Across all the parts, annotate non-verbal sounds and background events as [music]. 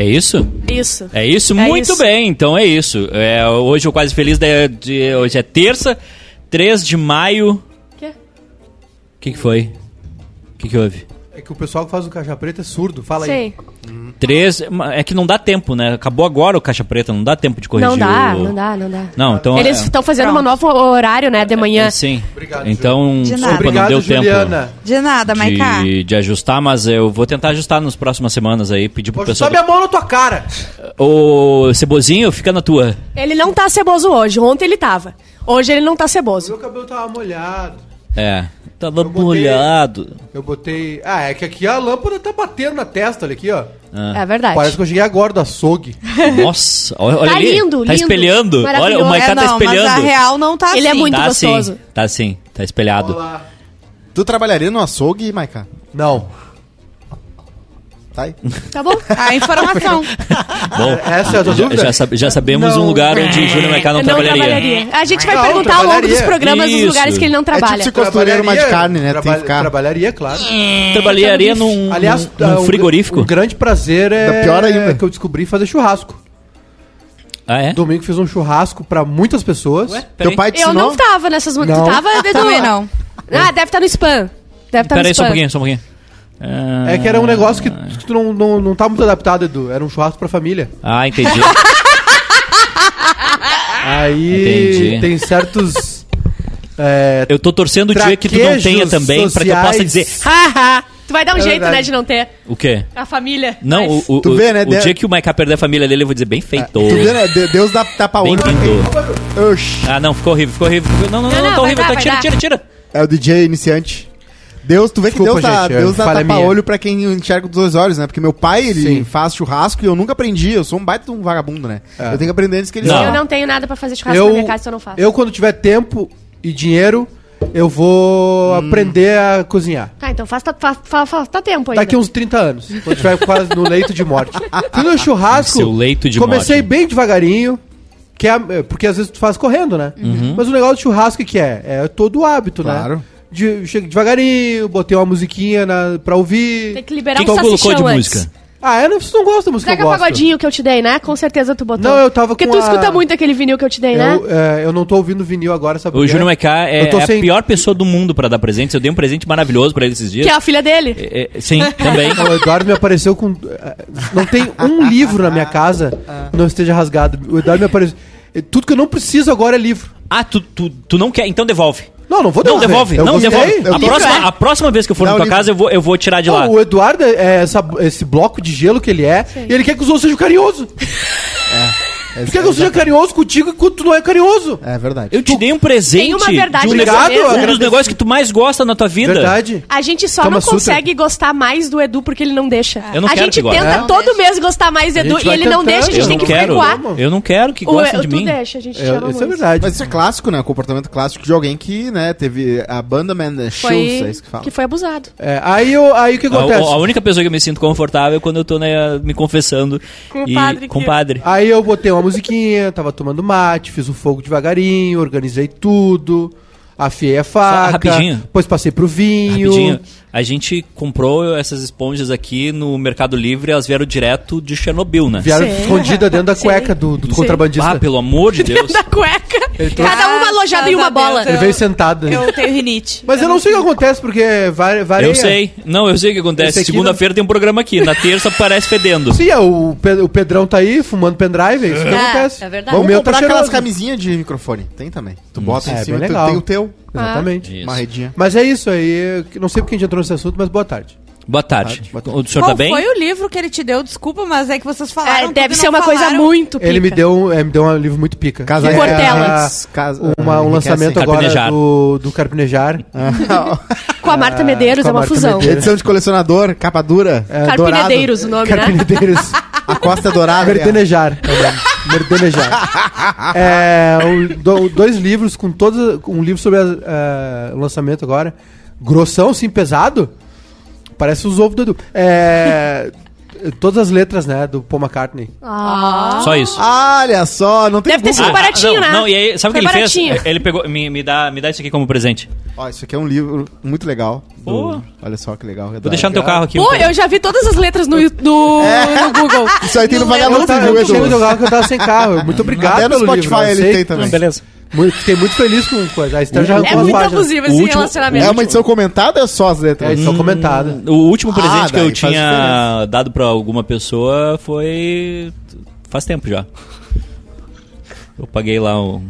é isso? Isso. É isso? É Muito isso. bem, então é isso. É, hoje o Quase Feliz, de, de- hoje é terça, 3 de maio. Quê? O que, que foi? O que, que houve? É que o pessoal que faz o caixa preta é surdo. Fala aí. Sei. Três, é que não dá tempo, né? Acabou agora o Caixa Preta, não dá tempo de corrigir Não dá, o... não dá, não dá. Não, então... Eles é- estão fazendo Pronto. um novo horário, né, de manhã. é, Sim. Obrigado, então, De desculpa, nada. não Obrigado, deu Juliana. De nada, Maiká. tempo de, de ajustar, mas eu vou tentar ajustar nas próximas semanas aí, pedir pro pessoal... sobe a mão na tua cara. Ô, Cebozinho, fica na tua. Ele não tá ceboso hoje. Ontem ele tava. Hoje ele não tá ceboso. Meu cabelo tava molhado. É, tava botei- molhado. Eu botei... Ah, é que aqui a lâmpada tá batendo na testa, olha aqui, ó. É verdade. Parece que eu cheguei agora do açougue. [laughs] Nossa, olha, olha Tá ali. lindo, Tá lindo. espelhando. Olha, o. Maiká É, tá não, mas a espelhando. real não tá Ele é assim. muito Tá gostoso. sim, tá sim, tá espelhado. Olá. Tu trabalharia no açougue, Maiká? Não. Tá aí. Tá bom? A informação. [laughs] Bom, Essa é a tua já, dúvida? já, sab- já sabemos Não. um lugar onde Júnior Maiká não, não trabalharia. trabalharia. A gente vai Não, perguntar ao longo dos programas Isso. dos lugares que ele não trabalha. É tipo se costureiro uma de carne, né? Traba- ficar. Trabalharia, claro. Trabalharia num, Aliás, num, num um- frigorífico. Um grande prazer é pior ainda. que eu descobri fazer churrasco. Ah, é? Domingo fiz um churrasco pra muitas pessoas. Ué, Teu pai te Eu não tava nessas... Tu Não. tava, [laughs] Edu? Também não. Ah, deve estar no spam. Deve estar no Peraí, só spam. um pouquinho, só um pouquinho. É que era um negócio que, que tu não, não, não tá muito adaptado, Edu. Era um churrasco pra família. Ah, entendi. [laughs] Aí Entendi. tem certos. é, Eu tô torcendo o dia que tu não Traquejos tenha também, pra que eu possa sociais. dizer, haha! Tu vai dar um É jeito, verdade. né, de não ter O quê? a família. Não, Mas- o, o, Tu vê, né, o de- dia que o Maiká perder a família dele, eu vou dizer bem feito. Tu vê, né? De- Deus dá tapa Bem olho pra quem... Oxi. Ah, não, ficou horrível, ficou horrível. ficou- Não, não, não, Não, não, não, tá vai horrível. dar, tá, vai tira, dar. tira, tira. É o DJ iniciante. Deus, tu vê que Desculpa, Deus dá, gente, é Deus dá tapa minha. olho pra quem enxerga dos dois olhos, né? Porque meu pai, ele Sim. faz churrasco e eu nunca aprendi. Eu sou um baita de um vagabundo, né? É. Eu tenho que aprender antes que ele Não. Eu não tenho nada pra fazer churrasco eu, na minha casa, então eu não faço. eu, quando tiver tempo e dinheiro, eu vou aprender a cozinhar. Tá, então faz, tá, faz, faz, faz- tá tempo ainda. Daqui uns 30 anos. Quando tiver quase no leito de morte. [laughs] Um churrasco. Seu leito de comecei morte. bem devagarinho. Que é, é, porque às vezes tu faz correndo, né? Uhum. Mas o negócio de churrasco que é? É todo o hábito, Claro. né? De, chega devagarinho, botei uma musiquinha na, pra ouvir. Tem que liberar O que um colocou de antes. música? Ah, é? Não, vocês não da música que eu gosto. Pagodinho que eu te dei, né? Com certeza tu botou. Não, eu tava Porque com tu a- escuta muito aquele vinil que eu te dei, né? Eu, é, eu não tô ouvindo vinil agora, sabe O? Júnior Maiká é, Eu é sem- a pior pessoa do mundo pra dar presentes. Eu dei um presente maravilhoso pra ele esses dias. Que é a filha dele. É, é, sim, também. [laughs] O Eduardo me apareceu com. eh, Não tem um livro na minha casa que não esteja rasgado. O Eduardo me apareceu. Tudo que eu não preciso agora é livro. Ah, tu, tu, tu não quer? Então devolve. Não, não vou Não, devolver. devolve. Eu Não, gostei. devolve. A próxima, é. a próxima vez que eu for Não, na tua casa, eu vou, eu vou tirar de lá. Não, o Eduardo é essa- esse bloco de gelo que ele é, e ele quer que os outros sejam carinhosos. É, [laughs] Tu quer que eu seja carinhoso contigo enquanto tu não é carinhoso. é verdade. Eu te dei um presente Tem uma verdade de um, mesa. um dos negócios que tu mais gosta na tua vida. Verdade. A gente só Kama não Sutra. consegue gostar mais do Edu porque ele não deixa. Eu não a quero gente que tenta É? todo mês gostar mais do A Edu e ele não tentando. deixa, a gente Eu tem não que quero. frequar. Eu não quero que O, gostem de tu mim. deixa, a gente te Eu- ama isso é verdade. Mas isso é clássico, né? O comportamento clássico de alguém que, né, teve a banda Man Shoes, Foi, é isso que fala. que foi abusado. É, aí, eu, aí o que A, acontece? a única pessoa que eu me sinto confortável é quando eu tô né, me confessando Com o e, padre com o padre. Aí eu botei uma musiquinha, tava tomando mate, fiz o fogo devagarinho, organizei tudo, afiei a faca, rapidinho. depois passei pro vinho. Rapidinho, a gente comprou essas esponjas aqui no Mercado Livre, elas vieram direto de Chernobyl, né? Vieram escondida dentro da cueca do, do contrabandista. Ah, pelo amor de [laughs] Deus. Da cueca. Ele trouxe- Cada uma alojada em uma bola. Ele veio sentado. Eu tenho rinite. Mas eu não sei o que acontece, porque vari- varia. Eu sei. Não, eu sei o que acontece. Segunda-feira tem um programa aqui. Na terça parece fedendo. Sim, é, o, Pe- o Pedrão tá aí fumando pendrive, é isso que acontece. é verdade. O Vamos meu comprar tá aquelas camisinhas de microfone. Tem também. Tu bota É, em cima bem e tu legal. tem o teu. Exatamente. Isso. Uma redinha. Mas é isso aí. Não sei porque a gente entrou nesse assunto, mas boa tarde. Boa tarde. Boa tarde. O senhor Qual tá bem? foi o livro que ele te deu? Desculpa, mas é que vocês falaram. É, deve ser uma coisa falaram. muito pica. Ele me deu, é, me deu um livro muito pica. Casa Que é Portelas. Casa, Uma, um enriquece. lançamento agora Carpinejar. do, do Carpinejar. [laughs] Com a Marta Ah, Medeiros, com é uma Marta fusão. Medeiros. Edição de colecionador, capa dura. É, Carpinedeiros o nome, né? Carpinedeiros. A costa é dourada. Merdenejar. é. Merdenejar. É, o- do- dois livros com todos. Um livro sobre a- a- o lançamento agora. Grossão, sim, pesado. Parece os ovos do Edu. É, todas as letras, né, do Paul McCartney. Ah. Só isso. Olha só, não tem Deve ter sido Ah, baratinho, não, né? Não, e aí, sabe o que ele fez? baratinho. Ele pegou, me, me, dá, me dá isso aqui como presente. Ó, isso aqui é um livro muito legal. do-. Olha só que legal. Vou deixar no teu carro aqui. Pô, eu já vi todas as letras no, no, no Google. Isso aí tem no. Eu, Vagalume, viu, eu cheguei no Edu? carro que eu tava sem carro. Muito obrigado Até no pelo Spotify livro, eu ele tem também. Beleza. Muito, fiquei muito feliz com coisa. A Esther já É arrancou as muito páginas. abusivo esse último- relacionamento. É uma edição comentada ou é só as letras? É edição comentada. O último presente Ah, que eu daí faz tinha dado pra alguma pessoa foi. faz tempo já. Eu paguei lá um,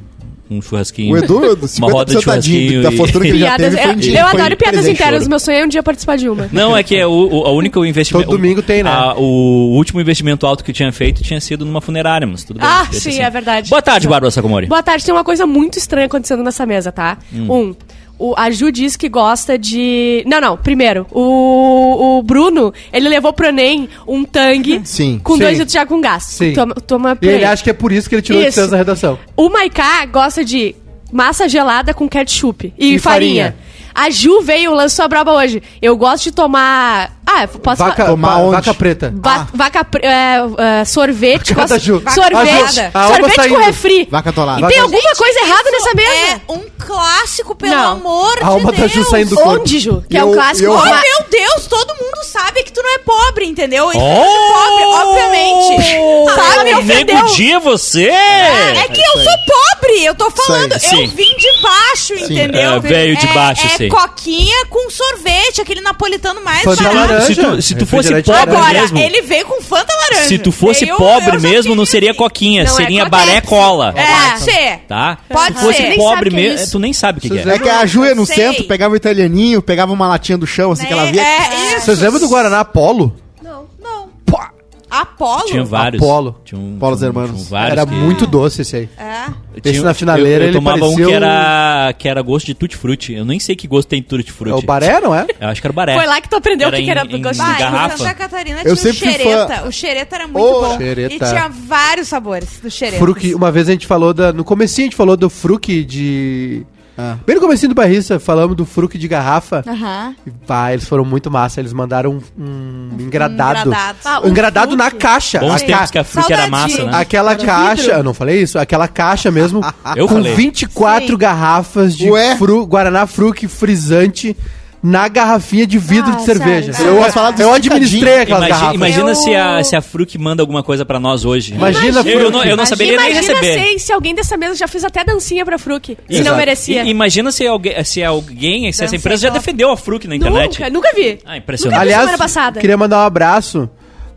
um churrasquinho. O Edu, [laughs] Uma roda de 50% tadinho churrasquinho da e- fortuna que ele já Piadas, teve foi dinheiro, eu foi adoro piadas internas. Meu sonho é um dia participar de uma. Não, é que é o, o a única investimento. Todo domingo tem, né? a- o último investimento alto que eu tinha feito tinha sido numa funerária, mas tudo bem. Ah, sim, assim. é verdade. Boa tarde, Bárbara Sacomori. Boa tarde, tem uma coisa muito estranha acontecendo nessa mesa, tá? Hum. Um, o, a Ju diz que gosta de. Não, não, primeiro, o, o Bruno, ele levou pro Enem um tangue [laughs] Sim. com Sim. dois litros de água com gás. Sim. Toma, toma E ele acha que é por isso que ele tirou Isso. de na redação. O Maiká gosta de massa gelada com ketchup e, E farinha. farinha. A Ju veio, lançou a braba hoje. Eu gosto de tomar. Ah, posso Vaca, falar? Tomar onde? vaca preta. Va- Vaca, pre- é, é, sorvete, Vaca Ju. sorvete, Vaca Ju. A sorvete tá com refri. Vaca atolada. E Vaca- tem alguma coisa errada nessa mesa? É um clássico, pelo Não. amor A alma de da Deus. Ju saindo do corpo. Onde, Ju? Que é Eu- um clássico. eu- Oh, meu Deus, todo mundo sabe que tu não é pobre, entendeu? Oh! é ser pobre, obviamente. [laughs] Sabe, Sabe? me ofendeu. Dia você! É que eu sou pobre, eu tô falando. Eu vim de baixo, entendeu? É, veio de baixo, é, sei. É coquinha com sorvete, aquele napolitano mais barato. Laranja. Se tu, se tu fosse pobre Agora, mesmo. ele veio com Fanta laranja. Se tu fosse Eu- pobre mesmo, não seria coquinha, Não é seria coquinha. baré cola. É, Tchê. Tá? Pode Se tu fosse ser. Pobre é mesmo, isso. tu nem sabe o que, que É é. que a Ju ia no Sei. centro, pegava o italianinho, pegava uma latinha do chão, assim, que ela via. É, isso. Vocês lembram do Guaraná Apolo? Não. Não. Pá! Apolo? Tinha vários. Apolo. Tinha um, Apolo tinha um- Hermanos. tinha vários Era que- muito doce esse aí. É. Tinha- Esse na finaleira, eu, eu ele tomava parecia um que o- era, que era gosto de tutti-frutti. Eu nem sei que gosto tem tutti-frutti. É o Baré, não é? Eu acho que era o baré. Foi lá que tu aprendeu o Era que, que era em- gosto de garrafa. em Santa Catarina Eu tinha o sempre fui xereta. fã- O xereta era muito Ô, bom. xereta. E tinha vários sabores do xereta. Fruque, uma vez a gente falou da. No comecinho a gente falou do fruque de. Ah. Bem no comecinho do Barrista, falamos do fruque de garrafa. Aham. E, Pá, eles foram muito massa. Eles mandaram um, um engradado. engradado. Ah, Um engradado na fruque. caixa. Bons A tempos ca- que a fruta era Saudadinho. massa, né? Aquela Era caixa, vidro. eu não falei isso? Aquela caixa mesmo, Eu com falei. 24 Sim. garrafas de Ué? fru, Guaraná Fruc frisante na garrafinha de vidro Ah, de cerveja. sério? Eu, Eu eu administrei aquelas Imagina, garrafas. imagina Eu- se, a, se a Fruc manda alguma coisa pra nós hoje. Imagina, eu, eu não, eu não Imagina, saberia nem imagina receber. se, se alguém dessa mesa já fez até dancinha pra Fruc. Se Exato. não merecia. I- imagina se alguém, se alguém, se essa empresa já defendeu a Fruc na internet. Nunca, nunca vi. Ah, impressionante. Nunca vi Aliás, semana passada. queria mandar um abraço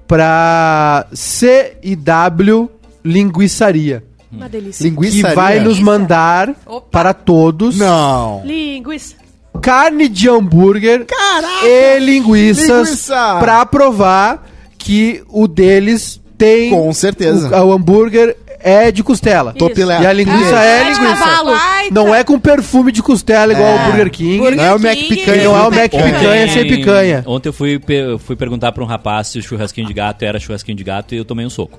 pra CIW Linguiçaria, Uma delícia. Linguiça. que vai nos mandar Opa. para todos Não. Linguiça. Carne de hambúrguer Caraca! e linguiças Linguiça! pra provar que o deles tem Com certeza. o, o hambúrguer é de costela. Isso. Topilé. E a linguiça é é de linguiça. Não tá. é com perfume de costela igual É. o Burger King. Burger Não é o Mac King, Picanha, não é o Mac Mac picanha sem picanha. Ontem eu fui, fui perguntar pra um rapaz se o churrasquinho de gato era churrasquinho de gato e eu tomei um soco.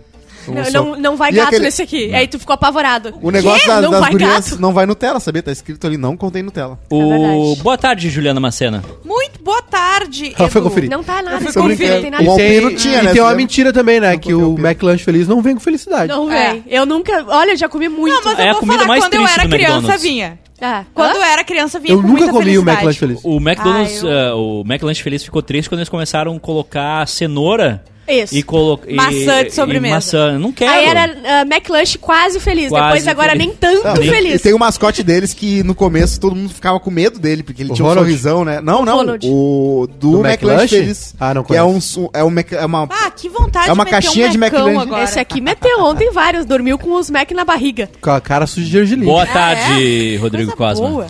Não, não, não vai E gato aquele- nesse aqui. Aí tu ficou apavorado. O negócio Quê? das, não das vai gurias gato? não vai Nutella, sabia? Tá escrito ali, não contém Nutella. O... É. Boa tarde, Juliana Macena. Muito boa tarde. Ela foi conferir. Não tá nada. fui Não, brincando. não tem nada. O E tem, Alpino tinha, e né, tem uma mentira também, né? Que o. McLanche Feliz não vem com felicidade. Não É. vem. Eu nunca. Olha, já comi muito. Não, mas É a eu vou comida falar, mais quando eu era criança vinha. Ah, Quando hã? eu era criança vinha Eu com nunca comi o. McLanche Feliz. O McDonald's, Ah, eu- eh, o McLanche Feliz ficou triste quando eles começaram a colocar cenoura Isso. e colocar Maçã de sobremesa. maçã. Não quero. Aí era uh, McLanche quase feliz. Quase Depois agora feliz. nem tanto Não, feliz. E tem o mascote deles que no começo todo mundo ficava com medo dele, porque ele O tinha um Ronald? sorrisão, né? Não, não. Ronald. O do, Do McLanche? Feliz. Ah, não Que é, conheço. um, é, um, é uma... Ah, que vontade É uma de meter caixinha um de McLanche. agora. Esse aqui meteu ontem vários. Dormiu com os Mac na barriga. Com a cara suja de gergelim. Boa Ah, tarde, é? Rodrigo Coisa Cosma. boa.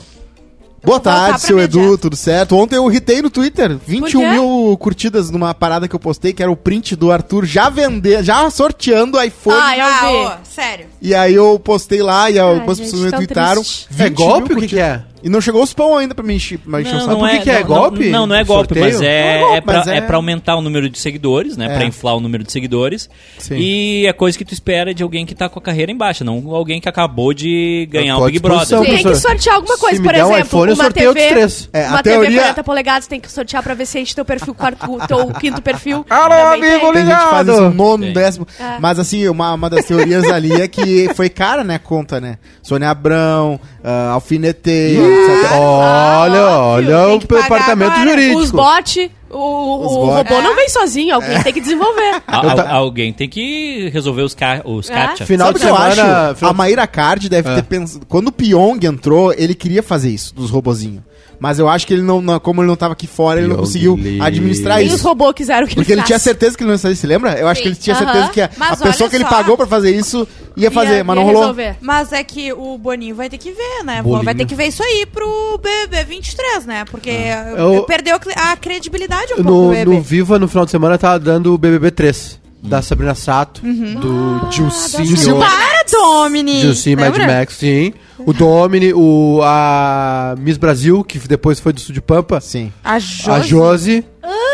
Boa tarde, seu Edu, tudo certo? Ontem eu irritei no Twitter. 21 quê? mil curtidas numa parada que eu postei, que era o print do Arthur já vender, já sorteando iPhone. Ah, eu Ah, vi. sério. E aí eu postei lá e algumas pessoas me. 20 É golpe o que, que é? E não chegou os pão ainda pra me encher, pra encher o saco. por que que é não, golpe? Não, não é golpe, Sorteio? mas é, Não é golpe, é, pra, mas é- é pra aumentar o número de seguidores, né? É. Pra inflar o número de seguidores. Sim. E é coisa que tu espera de alguém que tá com a carreira em baixa, não alguém que acabou de ganhar à Big Brother. Tem que sortear alguma coisa, por der um exemplo, iPhone, uma TV, outros três. É, uma a TV teoria- 40 polegadas tem que sortear pra ver se enche teu perfil, quarto, [laughs] teu quinto perfil. Alô, Também tem. amigo, Tem gente faz isso Ligado. nono, Tem. décimo. É. Mas assim, uma, uma das teorias ali é que foi cara, né, a conta, né? Sônia Abrão, uh, Alfineteio, etc. Olha, olha o departamento agora. jurídico. Os bot, o, o robô É. não vem sozinho, alguém tem que desenvolver. A- [laughs] Eu al- Alguém tem que resolver os, ca os É. captcha. Final Sabe o de que eu semana. acho? final- A Maíra Card deve É. ter pensado. Quando o Pyong entrou, ele queria fazer isso, dos robozinhos. Mas eu acho que ele não, não- como ele não tava aqui fora, ele não conseguiu administrar Nem os isso. robôs quiseram que Porque ele tinha certeza que ele não ia fazer, se lembra? Eu acho que ele tinha Aham. certeza que a, Mas a pessoa olha que ele só. pagou pra fazer isso ia fazer, Ia- mas ia não rolou. resolver. Mas é que o Boninho vai ter que ver, né? Bolinho. Vai ter que ver isso aí pro BBB 23, né? Porque Eu- perdeu a cre- a credibilidade um pouco No, do BBB. no Viva, no final de semana, tava dando o BBB 3. Da Sabrina Sato, do Gilcinho. Para, Domini! Gilcinho Mad? Max, sim. O Domini, o, a Miss Brasil, que depois foi do Estúdio Pampa. Sim. A Josi. A Josi,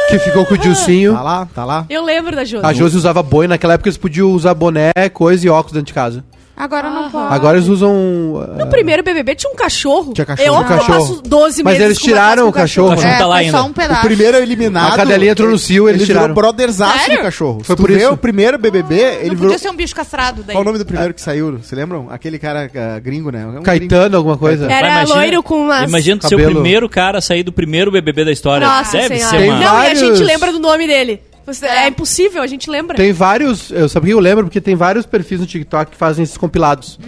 que ficou com o Gilcinho. Tá lá, tá lá. Eu lembro da Júlia. A Josi usava boi, naquela época eles podiam usar boné, coisa e óculos dentro de casa. Agora não Aham. pode. Agora eles usam. No ah, primeiro BBB tinha um cachorro. Tinha cachorro. Eu Tinha cachorro. passo 12 Mas eles tiraram o cachorro. O cachorro É, tá lá ainda. só um pedaço. O primeiro eliminado. A cadelinha entrou no cio, eles ele tiraram. virou brotherzaço do cachorro. Foi por isso. o primeiro BBB, ele Não virou. podia ser um bicho castrado daí. Qual o nome do primeiro que saiu? Você lembram? Aquele cara ah, gringo, né? É um gringo. Caetano, alguma coisa. Era Vai, imagina- loiro com umas... Imagina ser o primeiro cara a sair do primeiro BBB da história. Nossa Deve senhora. ser. Não, e a gente lembra do nome dele. Você- É impossível, a gente lembra. Tem vários. Eu sabia que eu lembro, porque tem vários perfis no TikTok que fazem esses compilados.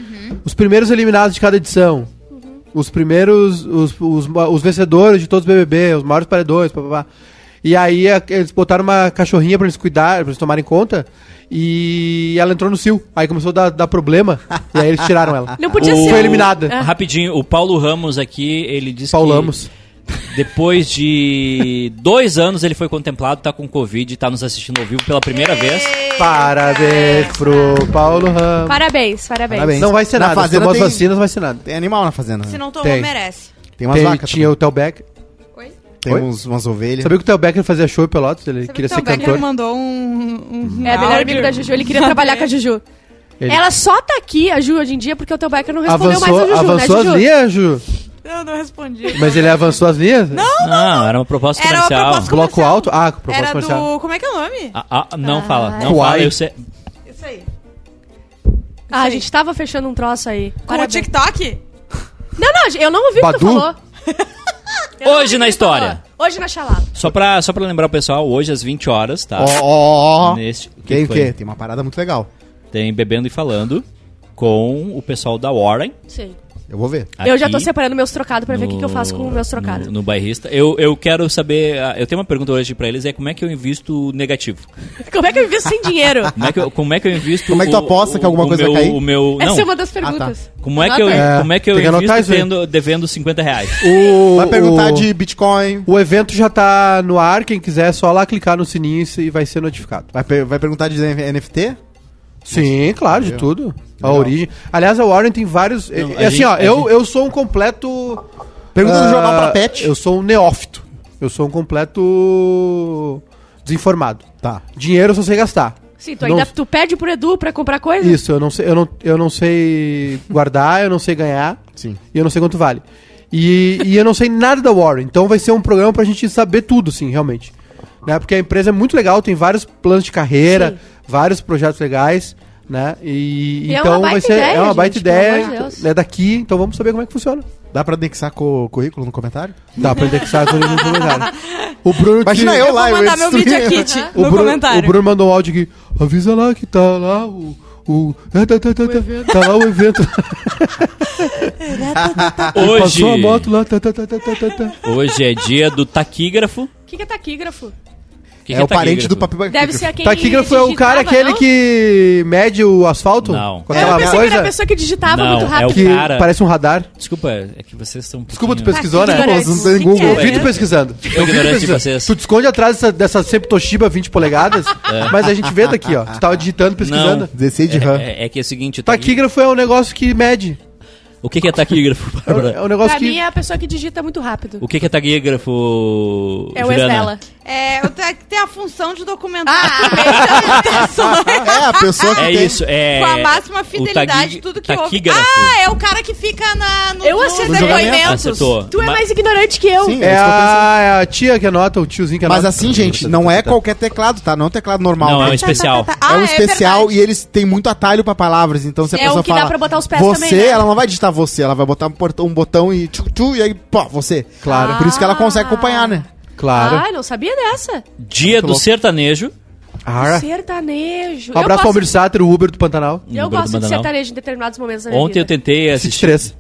Os primeiros eliminados de cada edição. Os primeiros. Os, os, os vencedores de todos os BBB, os maiores paredões, papapá. E aí a- eles botaram uma cachorrinha pra eles cuidar, pra eles tomarem conta. E ela entrou no cio. Aí começou a dar, dar problema. e aí eles tiraram ela. Não podia O- ser. Foi eliminada. É. Rapidinho, o Paulo Ramos aqui, ele disse Paulamos. que depois de dois anos ele foi contemplado, tá com Covid, tá nos assistindo ao vivo pela primeira vez. Parabéns pro Paulo Ramos. Parabéns, parabéns. Parabéns. Não vai ser Na nada. Se Fazenda as tem- vacinas, não vai ser nada. Tem animal na fazenda. Se Né? não tomou, Tem. merece. Tem umas Tem- vacas. tinha também. o Tel Becker. Oi? Tem Oi? uns, umas ovelhas. Sabia que o Tel Becker fazia show em Pelotas? Ele Sabe queria que ser o Becker cantor. mandou um... um É, melhor amigo da Juju. Ele queria trabalhar com a Juju. Ele- Ela só tá aqui, a Ju, hoje em dia, porque o teu Becker não respondeu Avançou, mais a Juju, avançou né, Juju? as linhas, Ju? Eu não respondi. Mas ele avançou as linhas? Não. Não, era uma proposta Era uma comercial. proposta Bloco comercial. alto? Ah, proposta Era comercial. do... Como é que é o nome? Ah, ah, não fala, não Kuai. fala. Eu sei. Isso aí. Ah, a gente tava fechando um troço aí. Com o Parabéns. TikTok? Não, não, eu não ouvi o que tu falou. Não Hoje o na tu falou. história. Hoje na chalada. Só pra, só pra lembrar o pessoal, hoje às 20 horas, tá? Ó, ó, ó. Neste, o Tem o foi? quê? Tem uma parada muito legal. Tem Bebendo e Falando com o pessoal da Warren. Sim. Eu vou ver. eu já tô aqui separando meus trocados pra ver o que, que eu faço com meus trocados. No, no bairrista. Eu, eu quero saber. ah, Eu tenho uma pergunta hoje pra eles: é como é que eu invisto negativo? [laughs] Como é que eu invisto sem dinheiro? Como é que eu, como é que eu invisto. Como é que tu aposta que alguma o coisa meu, vai cair? O meu, não, Essa é uma das perguntas. como é que eu. É, como é que eu invisto tendo, devendo 50 reais? O, Vai perguntar o, de Bitcoin. O evento já tá no ar, quem quiser é só lá clicar no sininho e vai ser notificado. Vai, vai perguntar de NFT? Sim, claro, de tudo. A Legal. origem. Aliás, a Warren tem vários. Não, é a assim, gente- ó, eu, gente- eu sou um completo. Pergunta do ah, jornal pra Pet. Eu sou um neófito. Eu sou um completo desinformado. Tá. Dinheiro eu só sei gastar. Sim, tu ainda Não- tu pede pro Edu pra comprar coisa? Isso, eu não sei, eu não, eu não sei guardar, eu não sei ganhar Sim. e eu não sei quanto vale. E, e eu não sei nada da Warren, então vai ser um programa pra gente saber tudo, sim, realmente. Né? Porque a empresa é muito legal, tem vários planos de carreira, Sim. Vários projetos legais, né? E, E é então uma vai baita ser ideia, é uma baita gente, pelo ideia, amor de Deus. né, daqui, então vamos saber como é que funciona. Dá pra anexar co currículo no comentário? Dá pra indexar tudo no comentário. [laughs] O Bruno Imagina que- eu Eu lá, vou eu ia mandar meu destruir. Media Kit o no Bruno, comentário. O Bruno mandou um áudio aqui. Avisa lá que tá lá o. o é, tá, tá, tá, tá, tá lá o evento. [laughs] Hoje, Passou a moto lá. Tá, tá, tá, tá, tá, tá, tá. hoje é dia do taquígrafo. O que, que é taquígrafo? O que é que o parente do papel Deve ser aquele Taquígrafo é o cara aquele não? que mede o asfalto? Não. Com Eu pensei que era a coisa pessoa que digitava Não, muito é o rápido. que cara- parece um radar. Desculpa, é que vocês estão. um Desculpa, tu pesquisou, né? não tem Google. Eu Que vi tu é? pesquisando. Eu vi tu de pesquisando. vocês. Tu te esconde atrás dessa, dessa sempre Toshiba 20 polegadas, mas a gente vê daqui, ó. Tu tava digitando, pesquisando. Não. 16 de RAM. É, é- é que é o seguinte, o Taquígrafo é um negócio que mede. O que, que é taquígrafo, É Bárbara? é um negócio Pra que. mim é a pessoa que digita muito rápido. O que, que é taquígrafo, É o ex Juliana? dela. É, eu tenho que ter a função de documentar Ah! É, a pessoa que É tem... isso, é... com a máxima fidelidade tudo que ouve. taquígrafo. Ah, é o cara que fica na, no, Eu acertei. depoimentos. Acertou. Tu é Ma- mais ignorante que eu. Sim, É isso que eu pensei. a, é a tia que anota, o tiozinho que anota. Mas assim, gente, não é qualquer teclado, tá? Não é um teclado normal. Não, né? é um especial. tá, é um especial verdade. e eles têm muito atalho pra palavras, então se a É pessoa o que fala dá pra botar os pés você, também, né? ela não vai digitar você, ela vai botar um, portão- um botão e tchu, tchu, e aí, pô, você. Claro. Por isso que ela consegue acompanhar, né? Claro. Ai, não sabia dessa. Dia do sertanejo. Ah, Sertanejo. um abraço pro eu Almir Sater, o Uber do Pantanal. eu do gosto de sertanejo em determinados momentos da minha Ontem eu vida. tentei City assistir. 3.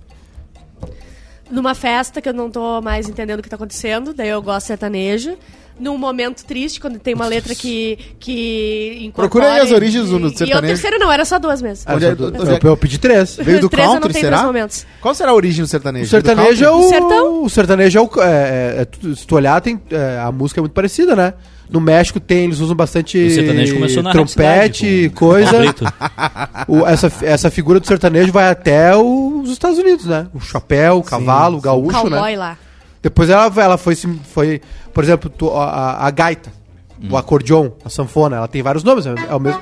Numa festa que eu não tô mais entendendo o que tá acontecendo, daí eu gosto de sertanejo. Num momento triste, quando tem uma letra que. que incorpora Procura aí as origens do- do E o sertanejo. terceiro não, era só duas mesmo. Ah, é- eu, onde é- eu, eu pedi três. [laughs] Veio do Três eu country, será? Qual será a origem do sertanejo? O sertanejo é o. Sertão? O sertanejo é o. É, é- é se tu olhar, tem, é, a música é muito parecida, né? No México tem, eles usam bastante O sertanejo começou na trompete, com- [laughs] coisa. O- essa, essa figura do sertanejo vai até os Estados Unidos, né? O chapéu, o cavalo, o gaúcho, Cowboy né? lá. Depois ela, ela foi, se- foi, por exemplo, tu- a, a- gaita, o acordeon, a sanfona, ela tem vários nomes, é, é o mesmo,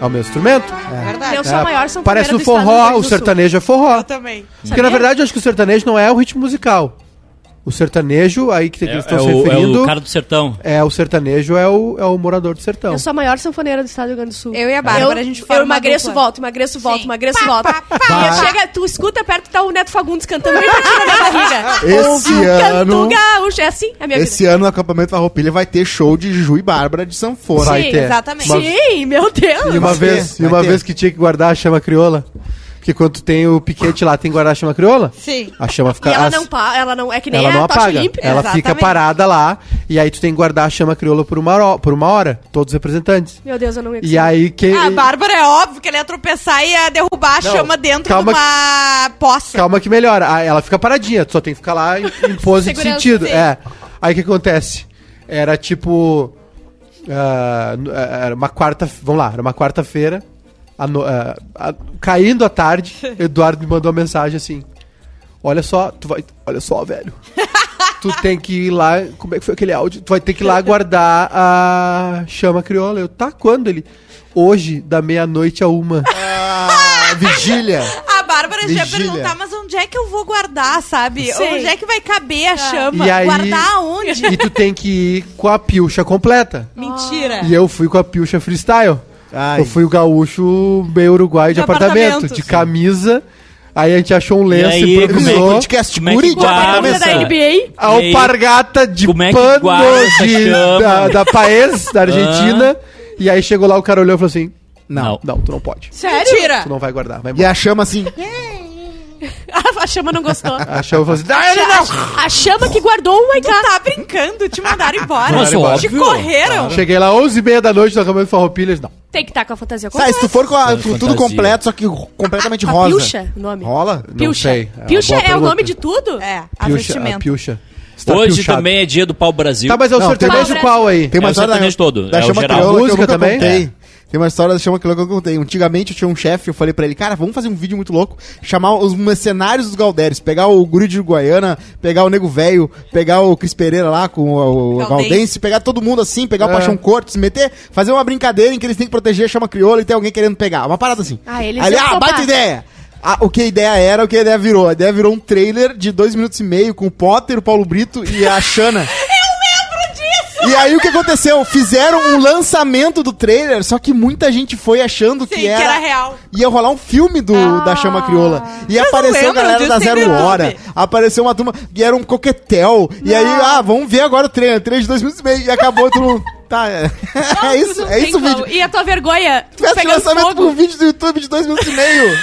é o mesmo instrumento. É verdade. Eu sou a É, maior sanfoneira Parece do estado do Rio forró, o sertanejo é forró. Eu também. Porque Sabia? na verdade eu acho que o sertanejo não é o ritmo musical. O sertanejo, aí que, que É, eles é estão se o, é referindo, o cara do sertão. é o sertanejo, é o, é o morador do sertão. Eu sou a maior sanfoneira do estado do Rio Grande do Sul. Eu e a Bárbara, eu, a gente forma Eu emagreço, volto, emagreço, volto, emagreço, Pá, volto. pá, pá. Chega, tu escuta perto que tá o Neto Fagundes cantando bem pertinho na minha barriga. [laughs] Esse o ano- gaúcho. É assim a minha Esse ano no acampamento Farroupilha vai ter show de Ju e Bárbara de sanfona. Vai Sim, ter. exatamente. Uma- vida. Sim, meu Deus. E uma vez, e uma vez que tinha que guardar a chama crioula, porque quando tem o piquete lá, tem que guardar a chama crioula, Sim. a chama fica... E ela as- não, pa- ela não é que nem ela a não apaga, olímpica. ela exatamente. fica parada lá, e aí tu tem que guardar a chama crioula por uma, hora, por uma hora, todos os representantes. Meu Deus, eu não ia E aí que... A Bárbara é óbvio que ela ia tropeçar e ia derrubar a Não, chama dentro de uma poça. Calma que melhora. Ah, Ela fica paradinha, tu só tem que ficar lá em, em pose de sentido. sim. É. Aí o que acontece? Era tipo. ah, ah, era uma quarta. Vamos lá, era uma quarta-feira. À no- ah, ah, caindo à tarde, [laughs] Eduardo me mandou uma mensagem assim. Olha só, tu vai. Olha só, velho. [laughs] tu tem que ir lá. Como é que foi aquele áudio? Tu vai ter que ir lá guardar a chama crioula. Eu, tá, quando ele? Hoje, da meia-noite a uma. [laughs] Ah, vigília. A Bárbara já ia perguntar, mas onde é que eu vou guardar, sabe? Sim. Onde é que vai caber a chama? E aí- Guardar aonde? e tu tem que ir com a pilcha completa. Mentira. E eu fui com a pilcha freestyle. Ai. Eu fui o gaúcho meio uruguai de, De apartamento, apartamento. de camisa. Aí a gente achou um lenço, E aí, improvisou. Podcast Como é que guri de guarda? Camisa apartamento. da NBA. A E alpargata de como é pano de- da, da Paes, da Argentina. E aí chegou lá, o cara olhou e falou assim: Não. Não, tu não pode. Sério? Mentira. Tu não vai guardar. Vai E a chama assim. [laughs] [laughs] a chama não gostou. A chama falou assim: não, não, não. A chama que guardou o Tu Maiká. tá brincando, te mandaram embora. Te óbvio. correram. Cheguei lá 11h30 da noite no acampamento Farroupilhas. Não. Tem que estar com a fantasia Tá, e se tu for com, a- com tudo completo, só que completamente A rosa. Pilcha, o nome. Rola? Não sei. É boa é o nome de tudo? É, a Pilcha, a pilcha. Está Hoje pilchado. também é dia do pau Brasil. Tá, mas é o Não, sertanejo qual aí? Tem uma É o história da, sertanejo todo, da é o chama geral. crioula Música também? contei. É. Tem uma história da chama crioula que eu contei. Antigamente eu tinha um chefe, eu falei pra ele, cara, vamos fazer um vídeo muito louco, chamar os mercenários dos Galdéres, pegar o guri de Uruguaiana, pegar o Nego Velho, pegar o Cris Pereira lá com o, o Galdense. Galdense, pegar todo mundo assim, pegar o É. Paixão Cortes, meter, fazer uma brincadeira em que eles têm que proteger a chama crioula e tem alguém querendo pegar. Uma parada assim. Ah, eles Aí ele, ah, topar. baita ideia! Ah, o que a ideia era, o que a ideia virou? A ideia virou um trailer de dois minutos e meio com o Potter, o Paulo Brito e a Xana. [laughs] E aí o que aconteceu? Fizeram um lançamento do trailer, só que muita gente foi achando Sim, que que era, era real. Ia rolar um filme do, da Chama Crioula. E não apareceu a galera da Zero YouTube. Hora. Apareceu uma turma e era um coquetel. E aí, ah, vamos ver agora o trailer. Trailer de dois minutos e meio. E acabou todo mundo. Tá, é, [laughs] é isso, é isso o vídeo. E a tua vergonha? Tivesse pegando lançamento fogo. com um vídeo do YouTube de dois minutos e meio.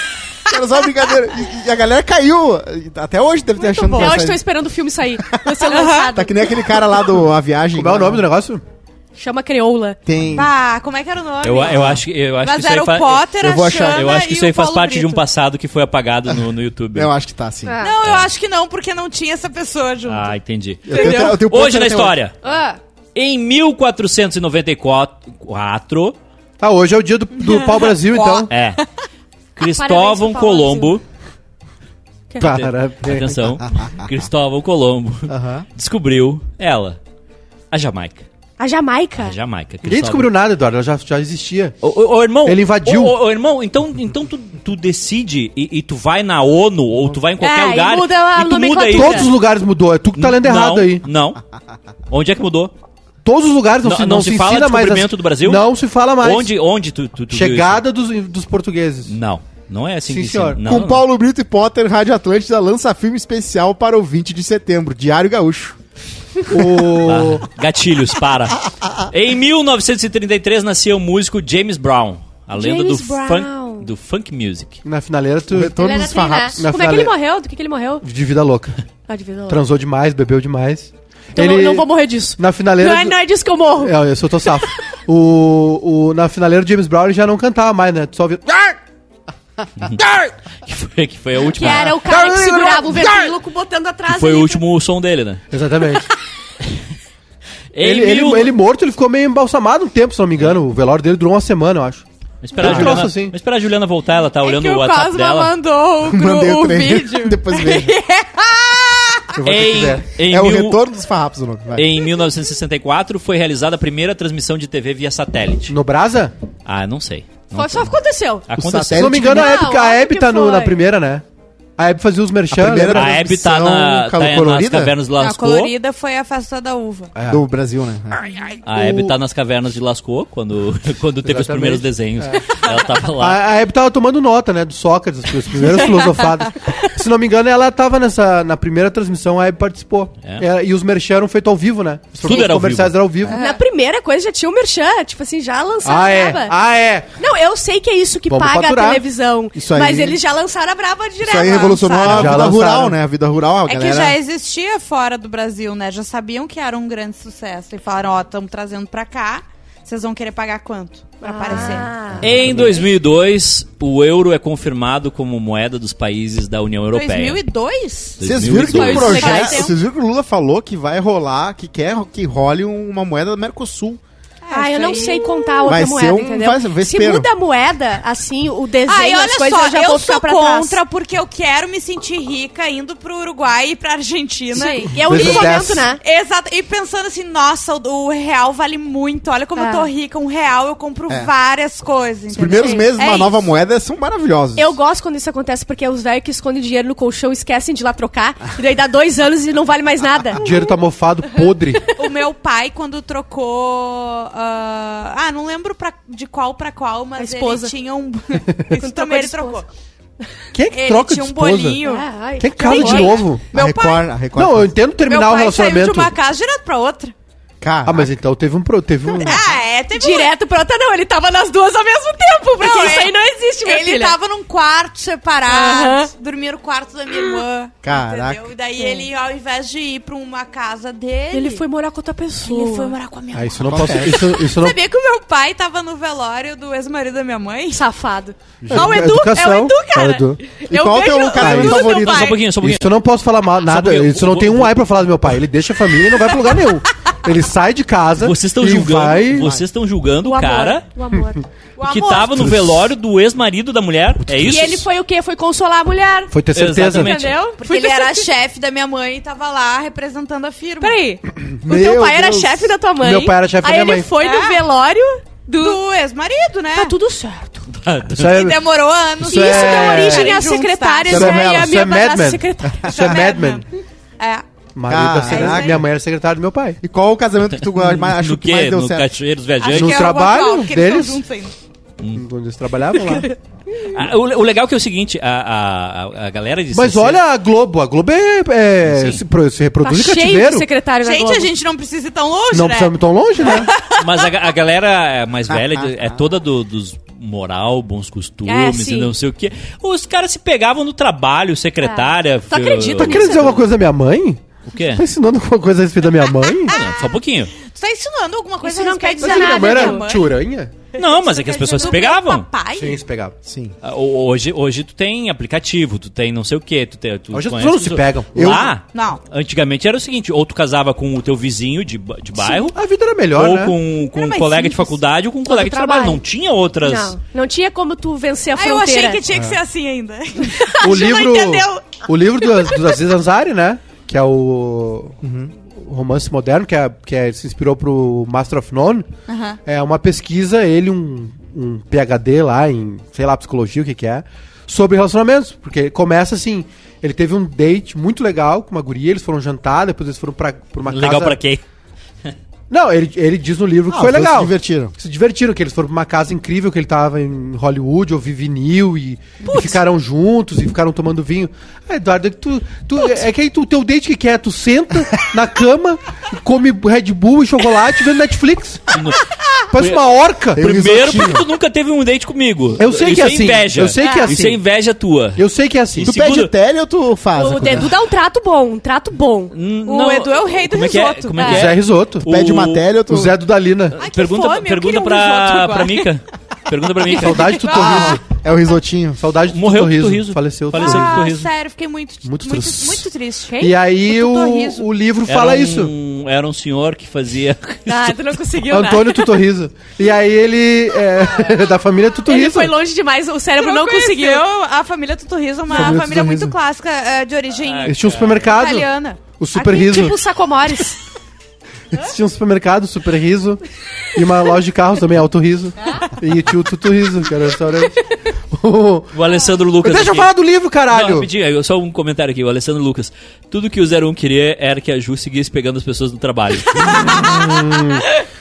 Era só uma brincadeira. E, e a galera caiu. Até hoje deve ter achando bom. que Eu hoje tô esperando o filme sair. [laughs] Vai ser lançado. Tá que nem aquele cara lá do A Viagem. Como é o nome do negócio? Chama Creoula. Tem. Ah, como é que era o nome? Eu, eu acho, que- eu acho que Mas isso aí era o Potter, eu vou a achar. Eu acho que isso aí faz Paulo parte de um Brito. passado que foi apagado no, no YouTube. Eu acho que tá, sim. Ah. Não, eu acho que não, porque não tinha essa pessoa junto. Ah, entendi. Eu tenho- eu tenho Hoje na história. Ah, Em 1494, Ah, hoje é o dia do, do [laughs] pau Brasil, então. é, [laughs] [laughs] Parabéns Cristóvão pro Paulo Colombo [laughs] Parabéns. Atenção. [laughs] Cristóvão Colombo Aham. descobriu ela, a Jamaica. A Jamaica. A Jamaica. Ninguém descobriu nada, Eduardo. Ela já, já existia. Ô, ô, ô, irmão. Ele invadiu. Ô, ô, ô, irmão, então, então tu, tu decide e, e tu vai na ONU ou tu vai em qualquer É, e lugar muda a e tu nomenclatura. Todos os lugares mudou. É tu que tá lendo não, errado aí. Não. Onde é que mudou? Todos os lugares não, Não- se, não se se fala mais. descobrimento do Brasil? Não se fala mais. Onde, onde tu, tu, tu viu Chegada dos, dos portugueses. Não. Não é assim Sim, que senhor. Não, Com não. Paulo Brito e Potter, Rádio Atlântida lança filme especial para o 20 de setembro, Diário Gaúcho. O... Ah, gatilhos, para. em 1933 nascia o músico James Brown, a lenda James do Brown. funk, do funk music. Na finaleira, tu... Era dos assim, farrapos. Na Como é que ele morreu? Do que, que ele morreu? De vida louca. Ah, de vida louca. Transou demais, bebeu demais. Então ele... não, não vou morrer disso. Na finaleira... Não é, não é disso que eu morro. É, eu sou tô safo. o, o, na finaleira do James Brown já não cantava mais, né? Tu só ouvia... [laughs] Que foi, que foi a Que última. era o cara que segurava o ventríloco botando atrás. que foi o último som dele, né? Exatamente. [laughs] Ele, ele, mil- ele morto, ele ficou meio embalsamado um tempo, se não me engano. O velório dele durou uma semana, eu acho. Vamos esperar, a Eu Juliana, assim. vamos esperar a Juliana voltar, ela tá É olhando que o o WhatsApp Cosma dela. mandou o, [laughs] o o vídeo. Depois vejo. Eu vou Em, em é o mil- retorno dos farrapos o nome. vai. Em 1964 foi realizada a primeira transmissão de TV via satélite. No Brasa? Ah, não sei. Não Foi, só aconteceu. Aconteceu. Se não me engano, a Não, Hebe, a Hebe tá no- na primeira, né? A Hebe fazia os merchan, A primeira-? A Hebe tá, na, tá nas cavernas de A Lascaux. colorida foi a festa da uva. É. Do Brasil, né? A Hebe tá nas cavernas de Lascaux, quando, [laughs] quando teve os primeiros desenhos. É. Ela tava lá. A, a Hebe tava tomando nota, né? Do Sócrates, as primeiras [laughs] filosofadas. Se não me engano, ela tava nessa. Na primeira transmissão, a Hebe participou. É. É, e os merchan eram feitos ao vivo, né? Os Tudo era ao comerciais vivo. eram ao vivo. Na primeira coisa já tinha o Merchan, tipo assim, já lançaram Ah, a é? braba. Ah, é? Não, eu sei que é isso que Vamos paga faturar. a televisão. Isso aí- Mas eles já lançaram a braba direto. Revolucionou a lançaram. vida lançaram. rural, né? A vida rural, a É que galera... já existia fora do Brasil, né? Já sabiam que era um grande sucesso. E falaram, ó, estamos trazendo pra cá. Vocês vão querer pagar quanto pra aparecer? Ah. Em 2002, o euro é confirmado como moeda dos países da União Europeia. 2002? Vocês viram que o 2002. Foi projeto... Vocês viram que o Lula falou que vai rolar, que quer que role uma moeda do Mercosul. Ah, eu não sei contar outra Vai ser moeda, um- entendeu? vai ser Se muda a moeda, assim, o desenho, Ah, e as olha coisas só, já eu vão ficar sou pra contra trás. porque eu quero me sentir rica indo pro Uruguai e pra Argentina. Sim, e é o único momento, né? Exato. E pensando assim, nossa, o, o real vale muito. Olha como É. eu tô rica. Um real eu compro É. várias coisas. Os entendeu? primeiros Sim. meses de É uma nova isso. moeda são maravilhosos. Eu gosto quando isso acontece, porque os velhos que escondem dinheiro no colchão esquecem de ir lá trocar, e daí dá dois anos e não vale mais nada. [laughs] O dinheiro tá mofado, podre. [laughs] O meu pai, quando trocou. ah, ah, não lembro pra, de qual pra qual, mas A esposa. ele tinha um. Quando [laughs] [laughs] Isso também ele trocou. Quem é que Ele troca tinha de um esposa? bolinho. É, ai, Quem casa de novo? a meu Record, a Record Não, eu entendo Meu terminar o pai saiu de relacionamento. uma casa direto pra outra. Cara, Ah, mas então teve um. pro- Teve um... [laughs] Ah, é, teve um- Direto pra outra, não. Ele tava nas duas ao mesmo tempo, porque Não, isso é- aí não existe, minha Ele filha. tava num quarto separado, Aham. dormia no quarto da minha irmã. Caraca. Entendeu? E daí ele, ao invés de ir pra uma casa dele, Ele foi morar com outra pessoa. ele foi morar com a minha Ah, mãe. isso não posso. Isso, isso não. Sabia que o meu pai tava no velório do ex-marido da minha mãe? Safado. É Não, o Edu, é o. Edu, cara. É o Edu. E qual vejo teu casamento o Edu do favorito? Só um pouquinho, só um pouquinho. Isso eu não posso falar mal, nada. eu- Isso não eu- tem um ai pra falar do meu pai. Ele deixa a família e não vai pra lugar nenhum. Ele sai de casa. Vocês estão julgando, Vai... vocês estão julgando o O amor. cara O amor. [laughs] O que tava no velório do ex-marido da mulher. É isso? E ele foi o quê? Foi consolar a mulher. Foi ter certeza. Exatamente. Entendeu? Porque Foi ele era certeza. chefe da minha mãe e tava lá representando a firma. Peraí. [clears throat] O teu pai era Deus. chefe da tua mãe. Meu pai era chefe da aí minha ele mãe. foi no É. velório do... Do ex-marido, né? Tá tudo certo. [laughs] Isso é, E demorou anos. Isso Isso, é- deu origem secretárias, Isso é né? E a minha é secretária. isso é Mad Men. É. Marido da secretária. Minha mãe era secretária do meu pai. E qual o casamento que tu [laughs] mais, acha no que mais deu No certo? Cachoeiros Acho Viajantes? No que é trabalho atual, porque eles deles? estão juntos ainda. Onde eles trabalhavam lá. [laughs] Ah, o, o legal que é o seguinte, a, a, a- galera de Mas 60 olha a Globo. A Globo é, é- se, se Tá reproduz em cheio de cativeiro. secretário Gente, Globo. a gente não precisa ir tão longe, Não né? precisamos ir tão longe, né? [laughs] Mas a, a galera mais velha é toda do- dos moral, bons É, costumes sim. e não sei o quê. Os caras se pegavam no trabalho, secretária. Tu acredita Tá querendo dizer alguma coisa da minha mãe? O quê? Tá ensinando alguma coisa a respeito da minha mãe? Não, [laughs] só um pouquinho. Tu tá ensinando alguma coisa Isso a não quer respeito dizer da Mas a minha nada, mãe meu era amor. tiuranha? Não, mas é que as pessoas se pegavam. Papai? Sim, se pegava. Sim. Ah, ho- Hoje, hoje tu tem aplicativo, tu tem não sei o que, tu tem. Tu Hoje as conhece pessoas não se pessoas. pegam. Lá, Não. antigamente era o seguinte: ou tu casava com o teu vizinho de, ba- de bairro, A vida era melhor, ou né? com, com Era um mais colega de simples. faculdade ou com um colega de trabalho. trabalho. Não tinha outras. Não, não tinha como tu vencer a Ah, eu fronteira. achei que tinha que ser assim ainda. O [laughs] não livro, entendeu. o livro do, do Aziz Ansari, né? Que é o, o romance moderno, que, é, que é- se inspirou pro Master of None. Aham. É uma pesquisa, ele, um, um PhD lá em, sei lá, psicologia, o que que é, sobre relacionamentos. Porque começa assim, ele teve um date muito legal com uma guria, eles foram jantar, depois eles foram pra, pra uma Legal casa... pra quem? Não, ele, ele diz no livro que Ah, foi os dois legal. se divertiram. Se divertiram, que eles foram pra uma casa incrível, que ele tava em Hollywood, ouvir vinil e, e ficaram juntos e ficaram tomando vinho. Ah, Eduardo, é que tu. tu é que aí tu, teu date que quer, tu senta na cama, come Red Bull e chocolate vendo Netflix. Parece uma orca. Eu- Primeiro risotinho. porque tu nunca teve um date comigo. Eu sei Isso que é assim. inveja. Eu sei que é Isso assim. é inveja tua. Eu sei que é assim. Tu Segundo- pede tele ou tu faz? O Edu dá um trato bom, um trato bom. N- O Edu é o rei do como é que é? risoto. Como é O que Zé é? Risoto. O- Pede uma tele ou tu... O Zé do Dalina. Ai, Pergunta, fome, eu pergunta um pra, Mica. Pergunta pra [laughs] Mica. Saudade do Torriso. É o risotinho. Saudade do Morreu Torriso. Torriso. Faleceu. Faleceu. Ah, Torriso. sério, fiquei muito, Muito muito, triste. muito, triste. E aí O o, livro Era fala um- isso. Era um senhor que fazia. [laughs] Ah, tu não conseguiu? Antônio Tutorriso. E aí ele. É, [laughs] da família Ele Tutorriso. foi longe demais, o cérebro não, conseguiu. conheceu A família Tutorriso é uma Família família muito clássica, é, de origem Ah, Eles tinham um supermercado. italiana. O Super Aqui, Riso. Tipo Sacomores. [laughs] Eles tinham um supermercado, Super Riso. E uma loja de carros também, Alto Riso. E tinha o Tuto Riso, que era o restaurante. O- Alessandro Lucas. Deixa eu aqui. falar do livro, Não, caralho. rapidinho, aí, só um comentário aqui. O Alessandro Lucas. Tudo que o 01 queria era que a Ju seguisse pegando as pessoas no trabalho. [laughs]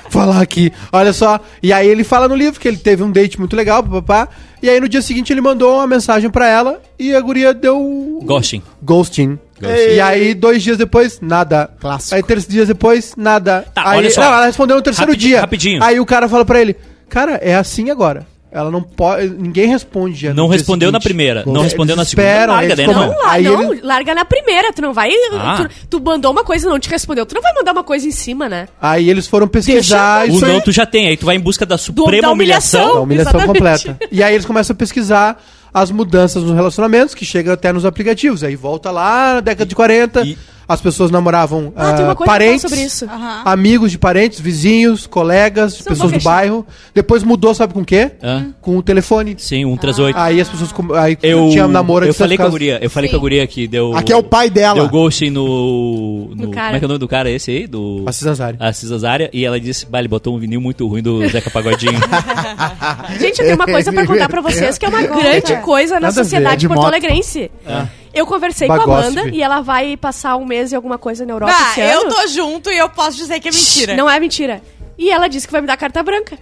falar aqui. Olha só. E aí ele fala no livro que ele teve um date muito legal, papá. E aí no dia seguinte ele mandou uma mensagem pra ela e a guria deu. Ghosting. Ghosting. E aí, dois dias depois, nada. Clássico. Aí, três dias depois, nada. Tá, aí, olha só. Não, ela respondeu no terceiro Rapidinho, dia. rapidinho. Aí o cara fala pra ele: Cara, é assim agora. Ela não pode. Ninguém responde. no Não dia respondeu na seguinte. primeira, não Eles respondeu na segunda, esperam, larga eles daí, comem- não. Não, lá- Aí não, ele- larga na primeira. Tu não vai. Ah. Tu, tu mandou uma coisa e não te respondeu. Tu não vai mandar uma coisa em cima, né? Aí eles foram pesquisar. O não tu já tem, aí tu vai em busca da suprema da humilhação. humilhação. A humilhação Exatamente. completa. E aí eles começam a pesquisar as mudanças nos relacionamentos, que chega até nos aplicativos. Aí volta lá na década de 40, E- as pessoas namoravam Ah, tem uma coisa pra parentes, amigos de parentes, vizinhos, colegas, um pessoas do bairro. Depois mudou, sabe com o quê? Hã? Com o telefone. Sim, 138. Aí as pessoas aí Eu, tinha namoro eu falei com a guria, eu falei Sim. com a guria que deu... Aqui é o pai dela. Deu ghosting no... no cara. Como é que é o nome do cara esse aí? Do... Assis Ansari. Assis Azária. E ela disse, bah, ele botou um vinil muito ruim do Zeca Pagodinho. [laughs] Gente, eu tenho uma coisa pra contar pra vocês que é uma grande coisa na Nada a sociedade é porto-alegrense. Eu conversei com a. Amanda e ela vai passar um mês e alguma coisa na Europa esse eu tô junto e eu posso dizer que é mentira. Não é mentira. E ela disse que vai me dar carta branca.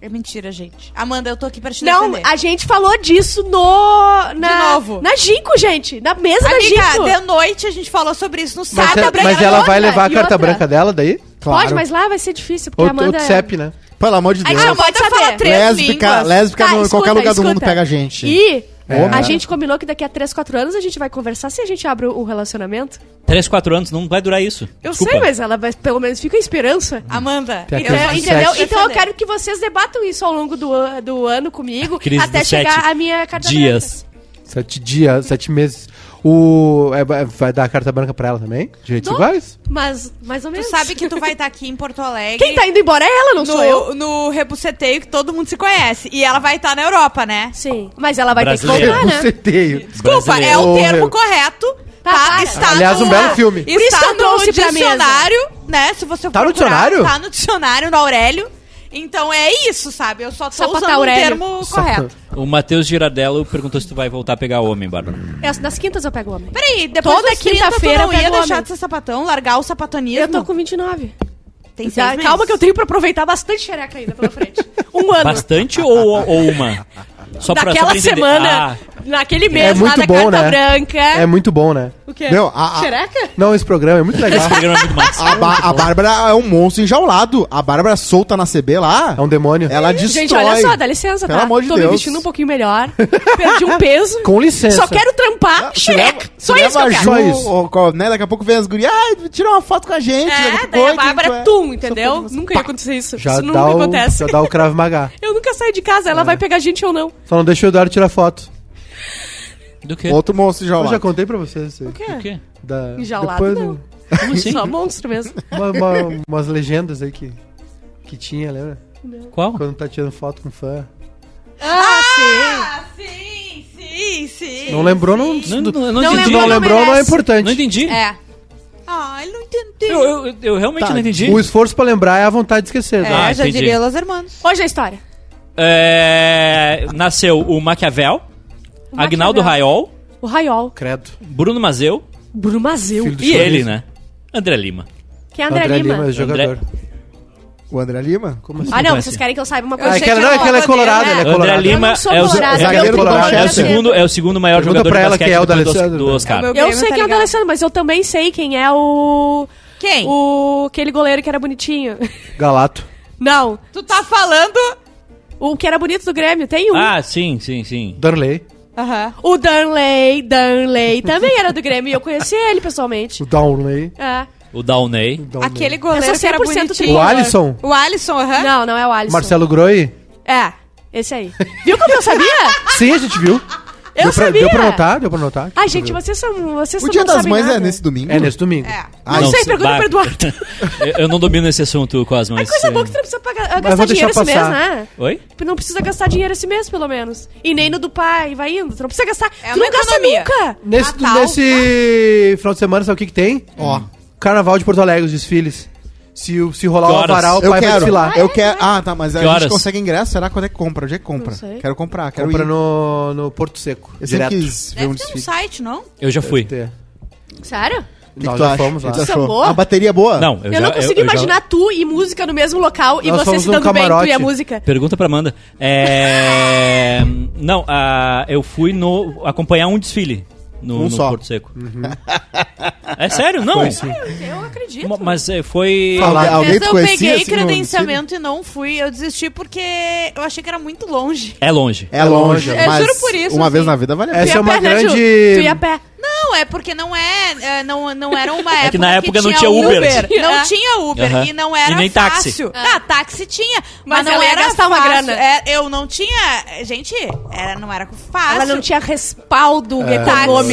É mentira, gente. Amanda, eu tô aqui pra te Não, defender. a gente falou disso no. Na, novo. Na Gico, gente. Na mesa Amiga, da Gico. de noite a gente falou sobre isso no Mas, sábado. ela- branca mas ela outra, vai levar a carta branca dela daí? Pode, mas lá vai ser difícil, porque a Amanda. ou CEP, né? Pelo amor de Deus. Amanda pode saber. fala três lésbica, línguas. lésbica Tá, no, em qualquer escuta, lugar do mundo escuta. pega a gente. E É. a gente combinou que daqui a 3, 4 anos a gente vai conversar se a gente abre o relacionamento. 3, 4 anos, não vai durar isso. Eu Desculpa. sei, mas ela vai, pelo menos fica a esperança. Amanda, É, entendeu? Então eu quero que vocês debatam isso ao longo do, do ano comigo, Crise até chegar a minha carta Dias. Sete dias, sete meses. O, é, vai- dar a carta branca pra ela também? Direitos Dou. iguais? Mas, mais ou Tu menos. sabe que tu vai estar aqui em Porto Alegre. Quem tá indo embora é ela, não sou eu. no, no rebuceteio que todo mundo se conhece. E ela vai estar na Europa, né? Sim, mas ela vai ter que voltar, né? Buceteio. Desculpa, é o termo meu. correto. Tá, Tá, para. está Aliás, um no- belo filme. Está no dicionário, né? Se você Tá no procurar, dicionário? Tá no dicionário, no Aurélio. Então é isso, sabe? Eu só tô Sapata usando Aurélio. o termo correto. O Matheus Girardello perguntou se tu vai voltar a pegar homem, Bárbara. É, nas quintas eu pego homem. Peraí, depois Toda 30, quinta-feira eu ia deixar homem. de ser sapatão, largar o sapatonismo? Eu tô com 29. Tem seis Já, meses. calma que eu tenho pra aproveitar bastante xereca ainda pela frente. [laughs] Um ano. Bastante ou, ou uma? Só pra, só pra semana, Ah, naquele É mês lá muito da bom, carta né? branca. É muito bom, né? O quê? Meu, a- a- Xereca? Não, esse programa é muito legal. esse programa é muito massa. A, Ba- a Bárbara é um monstro enjaulado. A Bárbara solta na CB lá, É um demônio. ela destrói. Gente, olha só, dá licença, Pelo tá? amor de Tô Deus. me vestindo um pouquinho melhor. [laughs] Perdi um peso. Com licença. Só quero trampar. Leva- Xereca. Só isso que eu quero. Só isso. ó, né, daqui a pouco vem as gurias, ai, tira uma foto com a gente. É, daí a Bárbara é? tum, entendeu? Nunca ia acontecer isso. Já isso nunca acontece. já dá o Krav Maga. Eu nunca nunca sai de casa. Ela vai pegar a gente ou não. Só não deixa o Eduardo tirar foto. Do quê? Outro monstro Eu já enjaulado. contei pra vocês. O quê? Do quê? Da, Enjaulado, depois não. Como assim? [laughs] Só monstro mesmo. uma- uma- umas legendas aí que, que tinha, lembra? Qual? Quando tá tirando foto com fã. Ah, sim. Ah, sim, sim, sim. Não lembrou, não. Não, se não, não, Não tu entendi. lembrou, não não lembrou, não é merece. importante. Não entendi. É. Ah, ele não entendeu. Eu, eu, eu realmente Tá, não entendi. O esforço pra lembrar é a vontade de esquecer. É, né? Ah, já entendi. diria Los Hermanos. Hoje é a história. É, nasceu o Maquiavel, Agnaldo. Raiol, O Raiol. Credo. Bruno Mazeu Bruno Mazeu. Filho do e Chorizo. ele, né? André Lima. Quem é André, Lima? é jogador. O André Lima? Como assim? Ah, não, vocês querem que eu saiba uma Ah, coisa? achei aquela, que não, era aquela é uma colorada, bandeira, ela é André colorada. Lima não sou é o, colorada, é, zagueiro eu tenho do colorada. é o segundo, é o segundo maior Pergunta jogador pra de ela basquete quem é o do, D'Alessandro. do Oscar. É o Eu sei tá quem é o ligado? D'Alessandro, mas eu também sei quem é o... Quem? O... Aquele goleiro que era bonitinho. [laughs] Galato. Não. Tu tá falando... O que era bonito do Grêmio. Tem um. Ah, sim, sim, sim. Darley. Aham. O Darley, Darley também era do Grêmio e eu conheci ele pessoalmente. O Downley. É. O Downey. Aquele Eu goleiro sou que era 100% bonitinho. O. Alisson. O Alisson, aham. Não, não é o Alisson. Marcelo Groi. É, esse aí. Viu como eu sabia? Sim, a gente viu. Eu deu pra, sabia. Deu pra notar? Deu pra notar? Ai, gente, vocês são. Vocês O não Dia das Mães nada. é nesse domingo? É nesse domingo. É. Ah, Não sei, se- pergunta pro Eduardo. [laughs] eu, eu não domino esse assunto, Cosmo. Ai, mas, coisa é- boa que tu não precisa pagar, gastar dinheiro esse mês, passar. né? Oi? Tu não precisa gastar dinheiro esse mês, pelo menos. E nem no do pai, vai indo. Tu não precisa gastar. É tu não gasta economia. nunca. Nesse, Natal. nesse final de semana, sabe o que, que tem? Ó. Carnaval de Porto Alegre, os desfiles. Se, o- se rolar o avaral, o Eu pai vai quero. desfilar. Eu quero. Ah, tá, mas a Que gente horas? consegue ingresso? Será quando é que compra? Onde é que compra? Não sei. Quero comprar, quero Compra ir. no, no Porto Seco. Eu sempre direto. quis ver Deve um ter um desfile. site, não? Eu já fui. Sério? O que Nós que tu já acha? fomos O que lá. tu achou? Boa? A bateria é boa? Não, eu, Eu, já, não consigo eu já- imaginar tu e música no mesmo local e Nós você fomos se num dando bem, tu e a camarote. música. Pergunta pra Amanda. É... [laughs] Não, ah, eu fui no acompanhar um desfile no, Um no só. Porto Seco. É sério? Não. Sim. Eu acredito. Ma- Mas é, foi. Alguém- Uma alguém tu eu conhecia, peguei assim, no credenciamento e não fui. Eu desisti porque eu achei que era muito longe. É longe. É longe, Eu mas juro por isso, uma assim. vez na vida vale a pena. Essa ia é uma a pé, né, Ju? grande- Tu ia a pé. Não, é porque não é, é, não, não era uma [laughs] época que na época não tinha Uber. [laughs] Não É. tinha Uber Aham. e não era E nem táxi. fácil. Ah, táxi tinha, mas, Mas não ela ia era gastar uma fácil. grana. É, eu não tinha, gente, era, não era fácil. Ela não tinha respaldo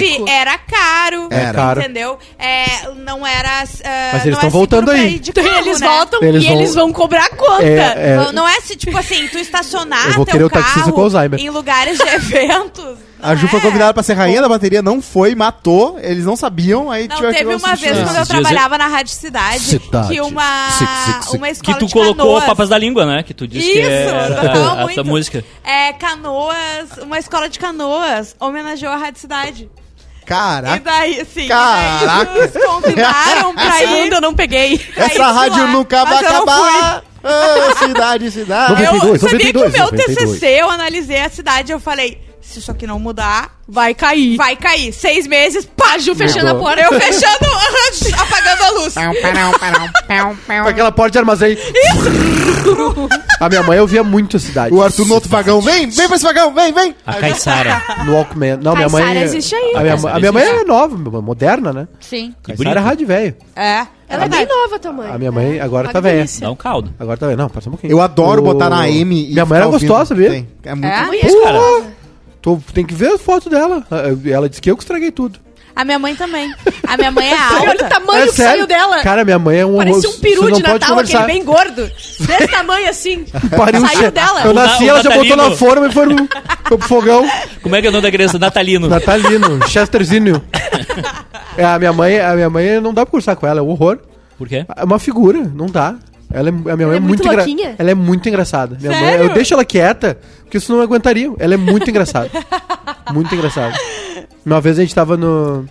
Econômico. era caro, Era. caro. entendeu? É, não era. ah, Mas eles estão é voltando aí. de Então carro, eles né? voltam Eles e vão- eles vão cobrar a conta. É, é, Não, não é se, tipo assim, tu estacionar Eu vou teu carro taxista com Alzheimer. em lugares de eventos. [laughs] A Ju não foi é. convidada pra ser rainha da bateria, não foi, matou, eles não sabiam, aí Não, tiveram teve que uma vez quando eu trabalhava na Rádio Cidade, Cidade. que uma, Sic, sic, sic. uma Que escola tu de colocou canoas... Papas da Língua, né? Que tu disse que Isso, era eu gostava a, a muito. tua música. É, Canoas, uma escola de canoas homenageou a Rádio Cidade. E Caraca, daí, sim, Caraca. e daí nos convidaram pra ir. segunda eu não peguei. essa rádio lá, nunca vai acabar. Ah, cidade, cidade. [laughs] Eu 92, sabia 92, que o meu 92. TCC, eu analisei a cidade, eu falei, se isso aqui não mudar, Vai cair. vai cair. Seis meses, pá, A Ju fechando a Mudou. porta. Eu fechando, [laughs] apagando a luz. Com aquela porta de armazém. a [laughs] minha mãe ouvia muito a cidade. O Arthur no outro vagão, vem, vem pra esse vagão, vem, vem. A Caissara. No Walkman. Não, minha mãe. Caissara existe ainda. A minha, a minha mãe é nova, moderna, né? Sim. Caissara é rádio velho. É. Ela é bem nova, mãe. A minha mãe agora Olha tá velha. Dá um caldo. Agora tá velha. Não, passa um pouquinho. Eu adoro O- botar na AM e Minha mãe era ouvindo. gostosa? Tem. É muito É? Conheço, cara. Tu tem que ver as fotos dela. Ela disse que eu que estraguei tudo. A minha mãe também. A minha mãe é [laughs] Olha o alta. tamanho É que sério? saiu dela. Cara, minha mãe é um Parecia um peru não de pode Natal, aquele conversar. bem gordo. Desse [laughs] tamanho assim. Pariu Saiu che- dela. Eu nasci, o ela já botou na forma e foi, no, foi pro fogão. Como é que é o nome da criança? Natalino. Natalino, Chesterzinho. É, a minha mãe, a minha mãe não dá pra conversar com ela, é um horror. Por quê? É uma figura, não dá. Ela é, a minha mãe Ela é é muito, muito engra- louquinha? Ela é muito engraçada. Minha mãe, Sério? eu deixo ela quieta, porque isso não aguentaria. Ela é muito [laughs] engraçada. muito engraçada. Uma vez a gente tava no.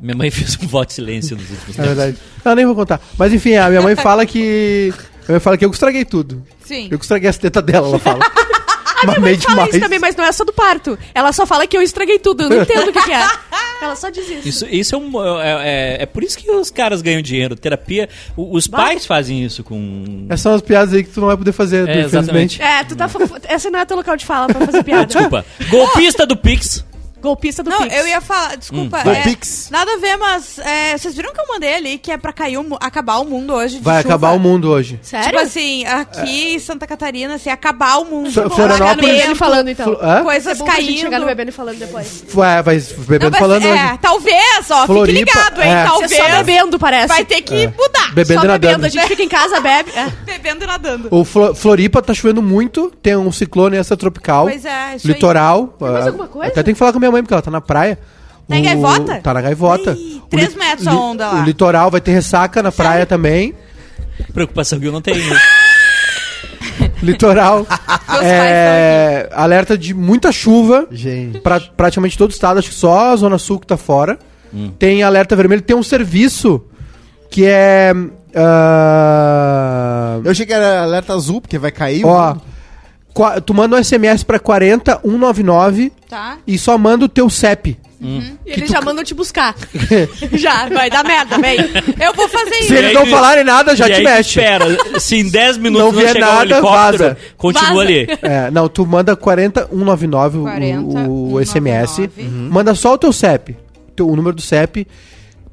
Minha mãe fez um voto de silêncio nos últimos É tempos. verdade. Não, nem vou contar. Mas enfim, a minha mãe fala que. A minha mãe fala que eu estraguei tudo. Sim. Eu estraguei as tetas dela, ela fala. [laughs] A minha mãe fala demais. isso também, mas não é só do parto. Ela só fala que eu estraguei tudo. Eu não entendo o que, que é. [laughs] Ela só diz isso. Isso, isso é, um, é, é, é por isso que os caras ganham dinheiro. Terapia. o- os pais fazem isso com. Essas são as piadas aí que tu não vai poder fazer, É, infelizmente. É, tu tá. Essa não é teu local de fala pra fazer piada. Desculpa. Golpista do Pix. Golpista do Não, Pix. eu ia falar, desculpa. Hum. é, Pix. nada a ver, mas é, vocês viram que eu mandei ali que é pra cair o acabar o mundo hoje? de Vai chuva? acabar o mundo hoje. Sério? Tipo assim, aqui em Santa Catarina, assim, acabar o mundo. So- Florianópolis- Bebendo falando, então. Hã? Coisas É caindo. chegar no bebendo e falando depois. Ué, vai Não, bebendo mas, falando é, hoje. talvez, ó, Floripa, fique ligado, hein? é. Talvez Você só bebendo, parece. vai ter que mudar. Bebendo só e bebendo. nadando. A gente fica em casa, bebe. É. [laughs] Bebendo e nadando. O Flo- Floripa tá chovendo muito, tem um ciclone extratropical. Pois é, isso Litoral. mais ah, alguma coisa? Até tem que falar com a minha mãe, porque ela tá na praia. Tá em gaivota? Tá na gaivota. Ih, metros a onda lá. O litoral vai ter ressaca na praia também. Preocupação que eu não tenho. [laughs] Litoral. é, alerta de muita chuva. Gente. Pra praticamente todo o estado, acho que só a Zona Sul que tá fora. Tem alerta vermelho, tem um serviço que é. ah, Eu achei que era alerta azul, porque vai cair. ó, tu manda um SMS pra 40199 Tá? e só manda o teu CEP. E eles já mandam te buscar. [laughs] já, vai dar merda, vem. Eu vou fazer isso. Se eles não tu- falarem nada, já E te aí tu mexe. Espera, se em 10 minutos Não não, vier o nada, vaza. continua Vaza. ali. [laughs] É, não, tu manda 40199 o- o, 40199. SMS. Uhum. Manda só o teu CEP, teu, o número do CEP,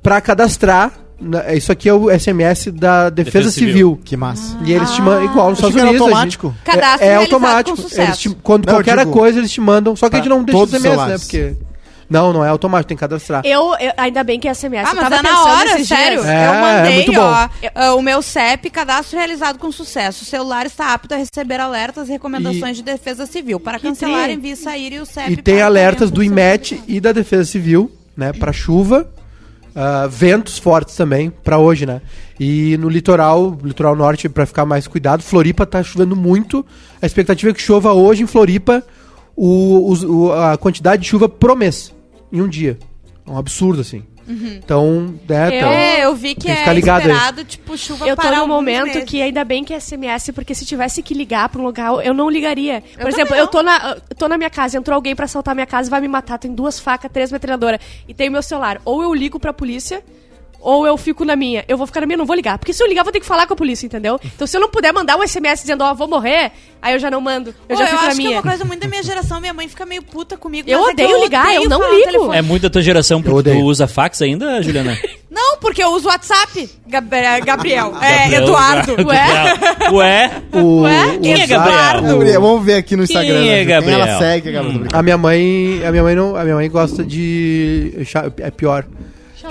pra cadastrar. Na- Isso aqui é o SMS da Defesa, Defesa Civil. Civil. Que massa. E eles te mandam igual nos Estados que Unidos. a automático. gente- Cadastro é, é automático. te, quando Não, qualquer digo, coisa eles te mandam. Só que a gente não deixa os SMS, né? Porque. Não, não é automático, tem que cadastrar. Eu, eu- ainda bem que é SMS. Ah, mas é na hora, sério. É, eu é mandei, muito bom. ó, o meu CEP, cadastro realizado com sucesso. O celular está apto a receber alertas e recomendações de defesa civil. Para cancelar, tri. envie sair e o CEP. E tem para alertas do IMET e da Defesa Civil, né? Pra chuva. Ah, ventos fortes também, pra hoje, né? E no litoral, litoral norte, pra ficar mais cuidado, Floripa tá chovendo muito. A expectativa é que chova hoje em Floripa o, o- a quantidade de chuva pro mês, em um dia. É um absurdo, assim. Então, né, Eu- tá- É, eu vi que que é esperado, tipo, chuva Eu tô parar num alguns momento meses. que ainda bem que é SMS, porque se tivesse que ligar pra um local, eu não ligaria. Por Eu exemplo, eu tô na, eu tô na minha casa, entrou alguém pra assaltar minha casa e vai me matar. Tem duas facas, três metralhadoras e tem meu celular. Ou eu ligo pra polícia, ou eu fico na minha. Eu vou ficar na minha, não vou ligar. Porque se eu ligar, eu vou ter que falar com a polícia, entendeu? Então se eu não puder mandar um SMS dizendo, ó, vou morrer, aí eu já não mando. Eu Pô, já eu fico na acho que é minha. uma coisa muito da minha geração. Minha mãe fica meio puta comigo. Eu é odeio ligar, eu não falar no ligo. telefone. É muito da tua geração, porque odeio. tu usa fax ainda, Juliana? [laughs] Não, porque eu uso WhatsApp, Gab- é, Gabriel. É, Gabriel, Eduardo. Gabriel. Ué? [laughs] o, Ué? Quem é Gabriel? Gabriel, vamos ver aqui no Quem Instagram. é né? Quem Gabriel? ela segue, a Gabriela. A minha mãe, a minha mãe não, a minha mãe gosta de é pior.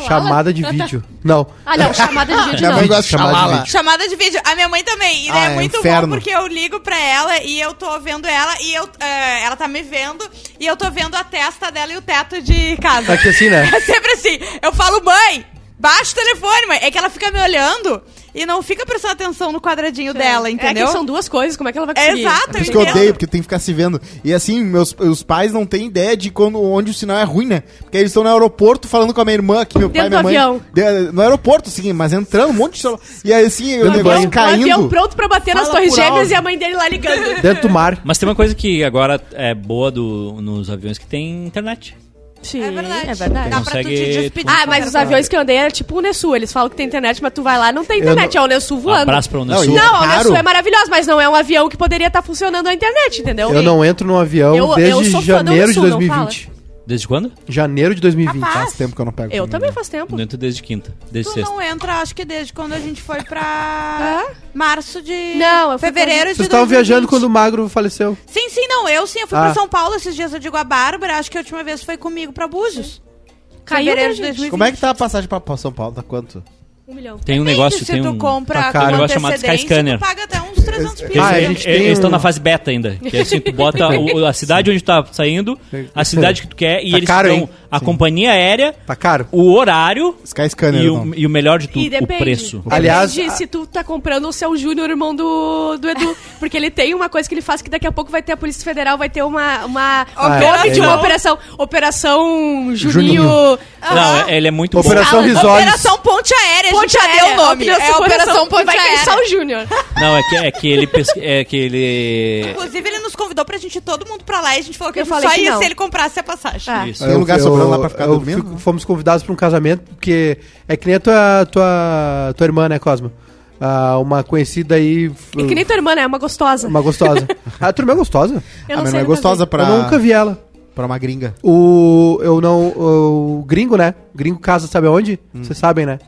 Xalala? Chamada de Ah, tá. vídeo. Não. Ah, não, chamada de [laughs] vídeo Minha não. mãe gosta de Chamada de vídeo. Chamada de vídeo. A minha mãe também. E Ah, é, é muito inferno. bom porque eu ligo pra ela e eu tô vendo ela e eu, eh, ela tá me vendo e eu tô vendo a testa dela e o teto de casa. Tá aqui assim, né? [laughs] É sempre assim. Eu falo, mãe, baixa o telefone, mãe. É que ela fica me olhando e não fica prestando atenção no quadradinho dela, entendeu? É que são duas coisas, como é que ela vai É conseguir? exato, Por isso que eu odeio, porque tem que ficar se vendo. E assim, meus os pais não têm ideia de quando, onde o sinal é ruim, né? Porque eles estão no aeroporto falando com a minha irmã aqui, meu pai e Dentro minha do mãe. avião. De- no aeroporto, sim, mas entrando, um monte de celular. E aí, assim, o Dentro negócio banho. O avião caindo. pronto pra bater nas Fala torres por gêmeas e a mãe dele lá ligando. Dentro do mar. Mas tem uma coisa que agora é boa do, nos aviões que tem internet. Sim, É verdade. É verdade. Dá pra tu te Consegue- despedir. Ah, de mas os aviões que eu andei era tipo o Unesul. Eles falam que tem internet, mas tu vai lá não tem Eu internet. É o Unesul voando. Abraço pra Não, Unesul. e- Não, a Caro. Unesul é maravilhosa, mas não é um avião que poderia estar funcionando a internet, entendeu? Eu não entro num avião Eu- eu desde sou fã da janeiro de Unisul, não 2020. Desde quando? Janeiro de 2020. Capaz. Faz tempo que eu não pego. Eu também faz tempo. Dentro desde quinta. Desde Tu sexta. não entra, acho que desde quando a gente foi pra março de... Não, eu fui Fevereiro pra- de Vocês estavam 2020. viajando quando o Magro faleceu. Sim, sim, não. Eu sim, eu fui Ah. pra São Paulo esses dias, eu digo a Bárbara, acho que a última vez foi comigo pra Búzios. Caiu, Fevereiro de gente? 2020. Como é que tá a passagem pra São Paulo? Tá quanto? Um milhão. Tem um negócio, se tem tu um... compra Tá Um negócio chamado antecedência, Skyscanner. tu paga até uns 300 Eles, pila. Ah, a eles- gente tem eles estão um- na fase beta ainda. Que é assim, tu bota [laughs] o- a cidade onde tá saindo, a cidade que tu quer, e Tá eles caro, dão a companhia aérea, Tá caro. o horário Sky Scanner. e o, e o melhor de tudo, E o depende. preço. Depende Aliás, de a- se tu tá comprando ou se é o Júnior, irmão do, do Edu. Porque ele tem uma coisa que ele faz que daqui a pouco vai ter a Polícia Federal, vai ter uma. uma Ah, nome é, de uma ele- operação. Operação Juninho. Juninho. Não, ele é muito Operação bom. Risoles. Operação Ponte Aérea, Ponte Aérea, deu o nome. É Operação e Ponte vai Aérea. só o Júnior. Não, é que, é que ele... pesqui- É que ele... Inclusive, ele nos convidou pra gente ir todo mundo pra lá e a gente falou que Eu falei só que ia não. se ele comprasse a passagem. Ah. Isso. Tem lugar sobrando lá pra ficar eu dormindo? fico- fomos convidados pra um casamento, porque é que nem a tua, tua, tua irmã, né, Cosma? Ah, uma conhecida aí. E que nem tua irmã, né? É uma gostosa. Uma gostosa. [laughs] a tua irmã é gostosa? Eu mas não sei é nunca gostosa vi. pra... Eu nunca vi ela. Pra uma gringa. O. Eu não. O gringo, né? Gringo casa, sabe aonde? Hum. Vocês sabem, né?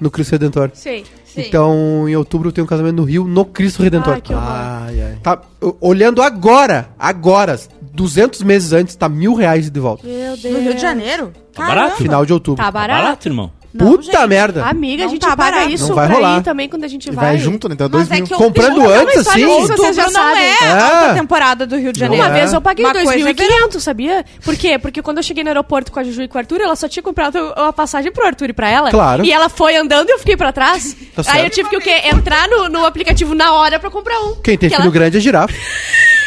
No Cristo Redentor. Sei. Sim. Então, em outubro eu tenho um casamento no Rio, no Cristo Redentor. Ai, que horror. Ai, ai. Tá, olhando agora, agora, 200 meses antes, tá mil reais de volta. Meu Deus. No Rio de Janeiro? Tá barato? Final de outubro. Tá Tá barato? barato, irmão. Não, Puta gente. merda. Amiga, a Não gente tá paga barato. isso Não vai pra rolar. ir também quando a gente vai. vai junto, né? Então dois Mas é mil. que Comprando antes, assim? Outubro Vocês já não sabem. é, É. alta temporada do Rio de Janeiro. Uma é. vez eu paguei Uma coisa é 2.500, sabia? Por quê? Porque quando eu cheguei no aeroporto com a Juju e com o Arthur, ela só tinha comprado a passagem pro Arthur e pra ela. Claro. E ela foi andando e eu fiquei pra trás. Tá Aí certo. eu tive que o quê? Entrar no, no aplicativo na hora pra comprar um. Quem tem filho ela- grande é girafa. [laughs]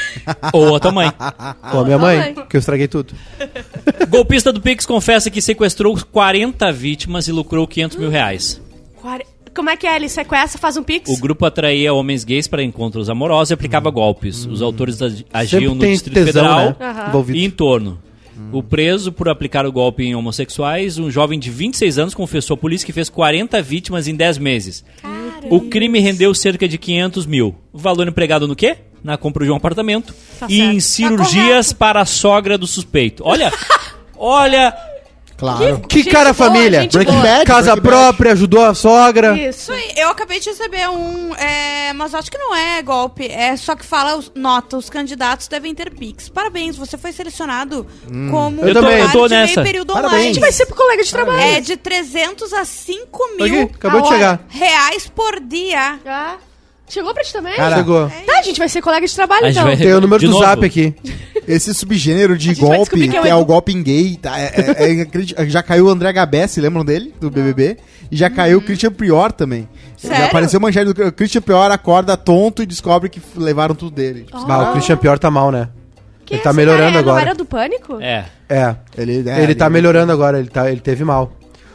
Ou a tua mãe. Ou a minha mãe, que eu estraguei tudo. Golpista do Pix confessa que sequestrou 40 vítimas e lucrou 500 mil reais. Como é que é? Ele sequestra, faz um pix? O grupo atraía homens gays para encontros amorosos e aplicava golpes. Os autores ag- agiam Sempre no Distrito tesão, Federal né? E em torno. O preso por aplicar o golpe em homossexuais, um jovem de 26 anos confessou à polícia que fez 40 vítimas em 10 meses. O crime rendeu cerca de 500 mil. O valor empregado no quê? Na compra de um apartamento Tá e certo. em cirurgias para a sogra do suspeito. Olha, [laughs] olha, Claro. Que Gente cara boa, família. Breaking. Bad. Casa Breaking Bad. própria, ajudou a sogra. Isso. Isso aí, eu acabei de receber um. é, mas acho que não é golpe. É só que fala, os- nota, os candidatos devem ter Pix. Parabéns, você foi selecionado como Eu também. Eu tô de meio nessa. período Parabéns. A online. gente vai ser pro colega de trabalho. É de 300 a 5 mil Aqui, acabou a de chegar. reais por dia. Ah, Chegou pra ti também? Cara, Chegou. Tá, a gente vai ser colega de trabalho A gente então. vai- Tem o número De do novo. zap aqui. [laughs] Esse subgênero de gente vai golpe, descobrir que que é o é Edu. o golpe em gay, tá? É, é- é já caiu o André Gabessi, lembram dele? Do BBB? E já caiu o Christian Prior também. Já Sério? apareceu manchete do Christian Prior acorda tonto e descobre que levaram tudo dele. Ah, o Christian Pior tá mal, né? Quem ele é tá esse melhorando cara? agora. Não era do pânico? é. É. Ele, é, ele tá melhorando agora, ele, tá, ele teve mal.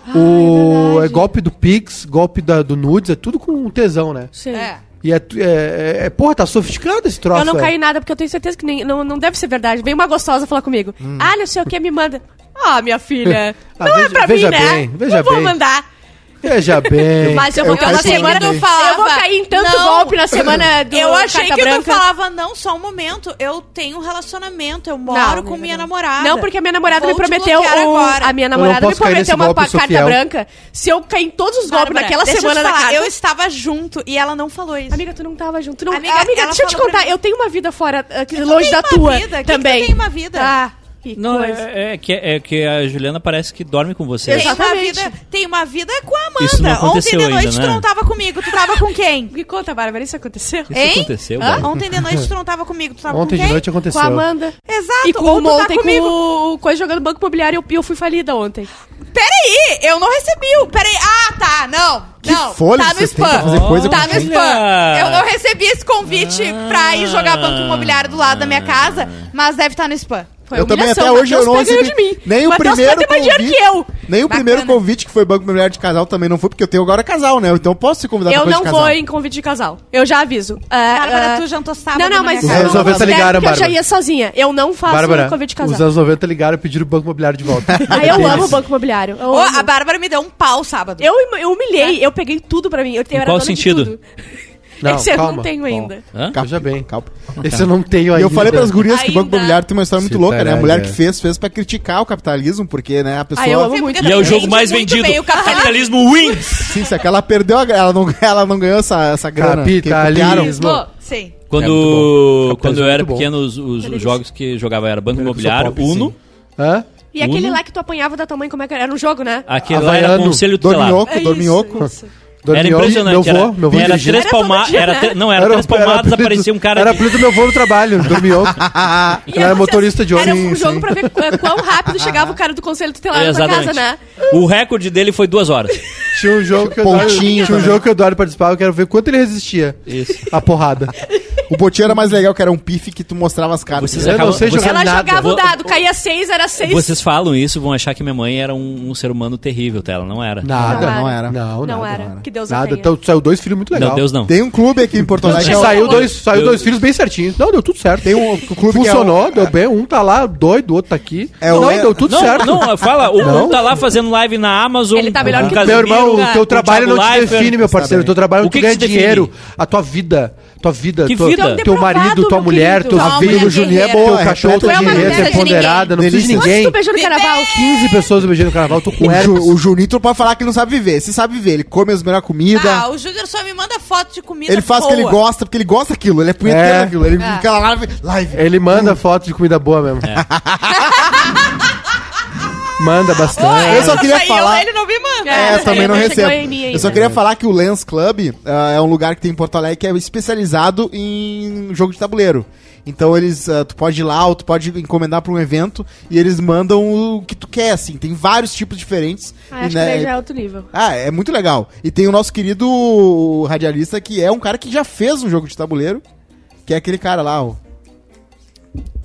Ah, o é verdade. é golpe do Pix, golpe da- do Nudes, é tudo com tesão, né? Sim. É. E é, é, é- Porra, tá sofisticado esse troço. Eu não é. caí em nada, porque eu tenho certeza que nem, não, não deve ser verdade. Vem uma gostosa falar comigo. Hum. Ah, não sei o que, me manda. Ah, minha filha. [laughs] Ah, não é veja- pra veja mim, né? bem, veja não vou bem. mandar. Veja bem. Mas eu vou Eu também. Eu vou cair em tanto Não. golpe na semana do eu achei Carta que Branca. tu falava, não, só um momento, eu tenho um relacionamento, eu moro Não, com minha não. namorada. Não, porque a minha namorada Vou me te prometeu. um- agora. a minha namorada me prometeu uma golpe, carta Sofiel. branca. Se eu cair em todos os golpes Bárbara, naquela deixa eu semana falar, carta. Eu estava junto e ela não falou isso. Amiga, tu não tava junto. Tu não... Amiga, Amiga, deixa eu te contar. Eu tenho uma vida fora, Tu longe da tua também. tem uma vida? Ah, que Não, coisa. é, é que, é que a Juliana parece que dorme com você. Tem uma, Exatamente. vida, tem uma vida com a Amanda. Isso não aconteceu Ontem de noite ainda, tu né? não tava comigo, tu tava com quem? [laughs] Me conta, Bárbara, isso aconteceu? Isso Hein? aconteceu, Hã? Ontem de noite tu não tava comigo, tu tava Ontem com quem? de noite Com aconteceu. a Amanda. Exato, E com ou o tu tá ontem comigo. com o coisa jogando Banco Imobiliário e eu fui falida ontem. Peraí, eu não recebi o... Peraí, ah, tá, não. Que não, fôlego tá no spam. fazer coisa tá com no spam. Eu não recebi esse convite pra ir jogar Ah. banco imobiliário do lado da minha casa, mas deve estar no spam. Foi Eu também, até hoje, eu não recebi de mim. nem o primeiro vai ter mais dinheiro convite. que eu. Nem o Bacana. primeiro convite que foi Banco Imobiliário de Casal também não foi, porque eu tenho agora casal, né? Então eu posso ser convidado Eu pra coisa não de casal. vou em convite de casal. Eu já aviso. Ah, Bárbara, ah, tu jantou sábado Não, não, mas Os 90 considero ligaram, que eu já Bárbara. ia sozinha. Eu não faço Bárbara, convite de os casal. anos 90 ligaram e pediram o Banco Imobiliário de volta. Aí [laughs] eu amo o Banco Imobiliário. Eu, a Bárbara me deu um pau sábado. eu, eu humilhei, eu peguei tudo pra mim. Eu, eu era qual sentido? Não, Esse eu calma. não tenho ainda. Hã? Calma, Veja bem. calma. Esse eu não tenho E ainda. eu falei pras gurias que o Banco Ainda. Imobiliário tem uma história muito Se louca, né? A mulher que fez, fez pra criticar o capitalismo, porque, né, a pessoa... Ah, eu amo muito. E é o Entende jogo mais muito vendido. bem o capitalismo. Capitalismo wins! Sim, só que ela perdeu, a, ela, não, [laughs] ela não ganhou essa, essa grana. Capitalismo. sim. Quando, É muito bom. quando eu Capitalismo é era muito bom. pequeno, os, os- os jogos que jogava era Banco Pena que eu sou Imobiliário, Uno. sim. Hã? E aquele Uno. lá que tu apanhava da tua mãe, como é que era? Era um jogo, né? Aquele lá era Havaiano, Conselho Tutelar. Dorminhoco, É dorminhoco. isso, Era impressionante. Meu era vô, meu vô era três Era palmadas. Era né? tre- não, era, três palmadas, aparecia um cara. Era de- apelido do meu vô no trabalho. E Ele era motorista de Era ônibus. um jogo pra ver qu- quão rápido chegava o cara do conselho tutelar na casa, né? O recorde dele foi duas horas. Tinha um jogo que eu Eduardo, Pontinho tinha um jogo que o Eduardo participava, eu quero ver quanto ele resistia. Isso. A porrada. [laughs] O botinho era mais legal, que era um pife que tu mostrava as cartas. Vocês Eu não acabam- sei vocês- jogar Ela nada. jogava o dado, caía seis, era seis. Vocês falam isso, vão achar que minha mãe era um, um ser humano terrível, tá? Ela não era. Nada. Não era. Não, Não nada. era. Que Deus Nada. Então, saiu dois filhos muito legal. Não, Deus não. Tem um clube aqui em Porto Alegre. é Saiu dois, saiu Eu- dois filhos bem certinhos. Não, deu tudo certo. Tem um clube Funcionou, que é o- deu bem. Um tá lá doido, o outro tá aqui. É não, o- deu tudo não, certo. não, fala, o Não? um tá lá fazendo live na Amazon. Ele tá melhor que. Meu irmão, o teu trabalho não te define, meu Está parceiro. O teu trabalho O não que te ganha dinheiro. A tua vida. Tua vida, Que tua- vida? teu marido, tua mulher, teus Tua filhos, Juninho é boa, Tu é cachorro, mulher direita, de empoderada, não precisa de ninguém. Quantos tu beijou no carnaval? 15 pessoas beijei no carnaval, tô com O, herpes. O Junito pode falar que não sabe viver. Se sabe viver, ele come as melhores comidas. Ah, o Júnior só me manda foto de comida ele faz o que ele gosta, porque ele gosta daquilo. Ele é punheteiro É. daquilo. Ele É. fica lá live. live. Ele manda foto de comida boa mesmo. [laughs] [laughs] Manda bastante. Eu só queria falar- ele não me manda. É, essa também não [laughs] recebo. Eu só queria falar que o Lens Club ah, é um lugar que tem em Porto Alegre que é especializado em jogo de tabuleiro. Então eles, ah, tu pode ir lá ou tu pode encomendar pra um evento e eles mandam o que tu quer, assim. Tem vários tipos diferentes. Ah, E, acho né, que daí já é outro nível. Ah, é muito legal. E tem o nosso querido radialista que é um cara que já fez um jogo de tabuleiro, que é aquele cara lá, ó.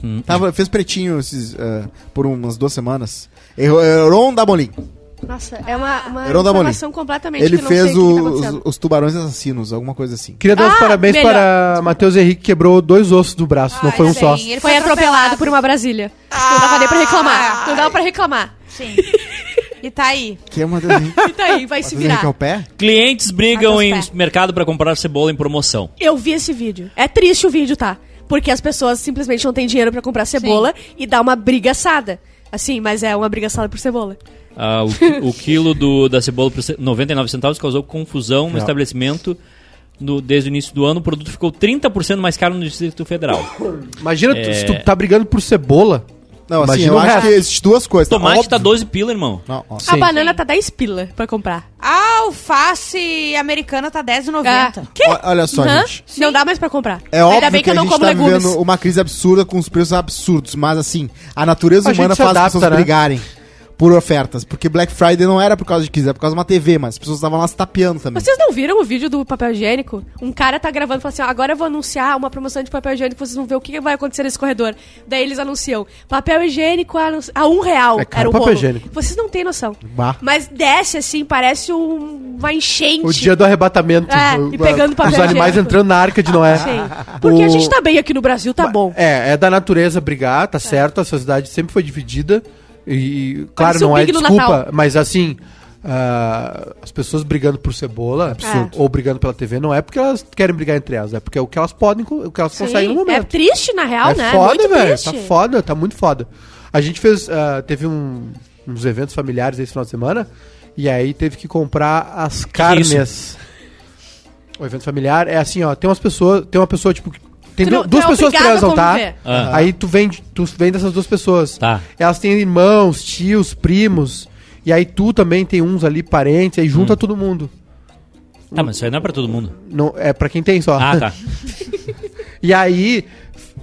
Hum. Tava, fez pretinho esses, ah, por umas duas semanas. Heron Dabolin. Nossa, é uma, uma Heron informação completamente Ele que não sei fez o tá os, os tubarões assassinos, alguma coisa assim. Queria dar os Ah, parabéns melhor. para Matheus Henrique, que quebrou dois ossos do braço, não Ai, foi um sim, só. ele Foi atropelado por uma Brasília. Não dava nem pra reclamar. Não dava pra reclamar. Sim. E tá aí. Que é uma das [laughs] E tá aí, vai se virar. é o pé? Clientes brigam em pés. mercado pra comprar cebola em promoção. Eu vi esse vídeo. É triste o vídeo, tá? Porque as pessoas simplesmente não têm dinheiro pra comprar cebola e dá uma brigaçada. Assim, mas é uma brigaçada por cebola. Ah, o, o quilo do, da cebola por ce- 99 centavos causou confusão no Não. estabelecimento. No- desde o início do ano, o produto ficou 30% mais caro no Distrito Federal. Imagina tu- É. se tu tá brigando por cebola. Não, assim, Imagina eu o acho resto. que existem duas coisas. Tomate Óbvio. tá 12 pila, irmão. Não, ó. A Sim. banana tá 10 pila pra comprar. A alface americana tá R$10,90. Ah, quê? Ó, Olha só, Hã? gente. Não dá mais pra comprar. É óbvio Ainda bem que, que, eu a não gente como tá legumes. vivendo uma crise absurda com os preços absurdos, mas assim, a natureza A gente humana se faz as adapta, pessoas né? brigarem por ofertas. Porque Black Friday não era por causa de crise, era por causa de uma TV, mas as pessoas estavam lá se tapeando também. Vocês não viram o vídeo do papel higiênico? Um cara tá gravando e fala assim: ó, agora eu vou anunciar uma promoção de papel higiênico, vocês vão ver o que vai acontecer nesse corredor. Daí eles anunciam: papel higiênico a, a um real. É caro era o papel rolo. higiênico. Vocês não têm noção. Bah. Mas desce assim, parece um- uma enchente. O dia do arrebatamento. É, o- e pegando papel Os animais higiênico. entrando na arca de Noé. [laughs] Sim. Porque a O- gente tá bem aqui no Brasil, tá bom. É, é da natureza brigar, tá certo, a sociedade sempre foi dividida. E, claro, não é desculpa, Natal. mas assim, ah, as pessoas brigando por cebola Absurdo. ou brigando pela TV não é porque elas querem brigar entre elas, é porque é o que elas podem, o que elas Sim. conseguem no É momento. triste, na real, é né? foda, Muito velho. triste. Tá foda, tá muito foda. A gente fez. ah, teve um- uns eventos familiares esse final de semana. E aí teve que comprar as é isso? carnes. o evento familiar é assim, ó. Tem umas pessoas. Tem uma pessoa, tipo. Tem não- duas é pessoas a transam, tá? Ah. Aí tu vende, tu vende essas duas pessoas. Tá. Elas têm irmãos, tios, primos. E aí tu também tem uns ali, parentes, aí Hum. junta todo mundo. Tá, mas isso aí não é pra todo mundo. Não, é pra quem tem só. Ah, tá. [laughs] E aí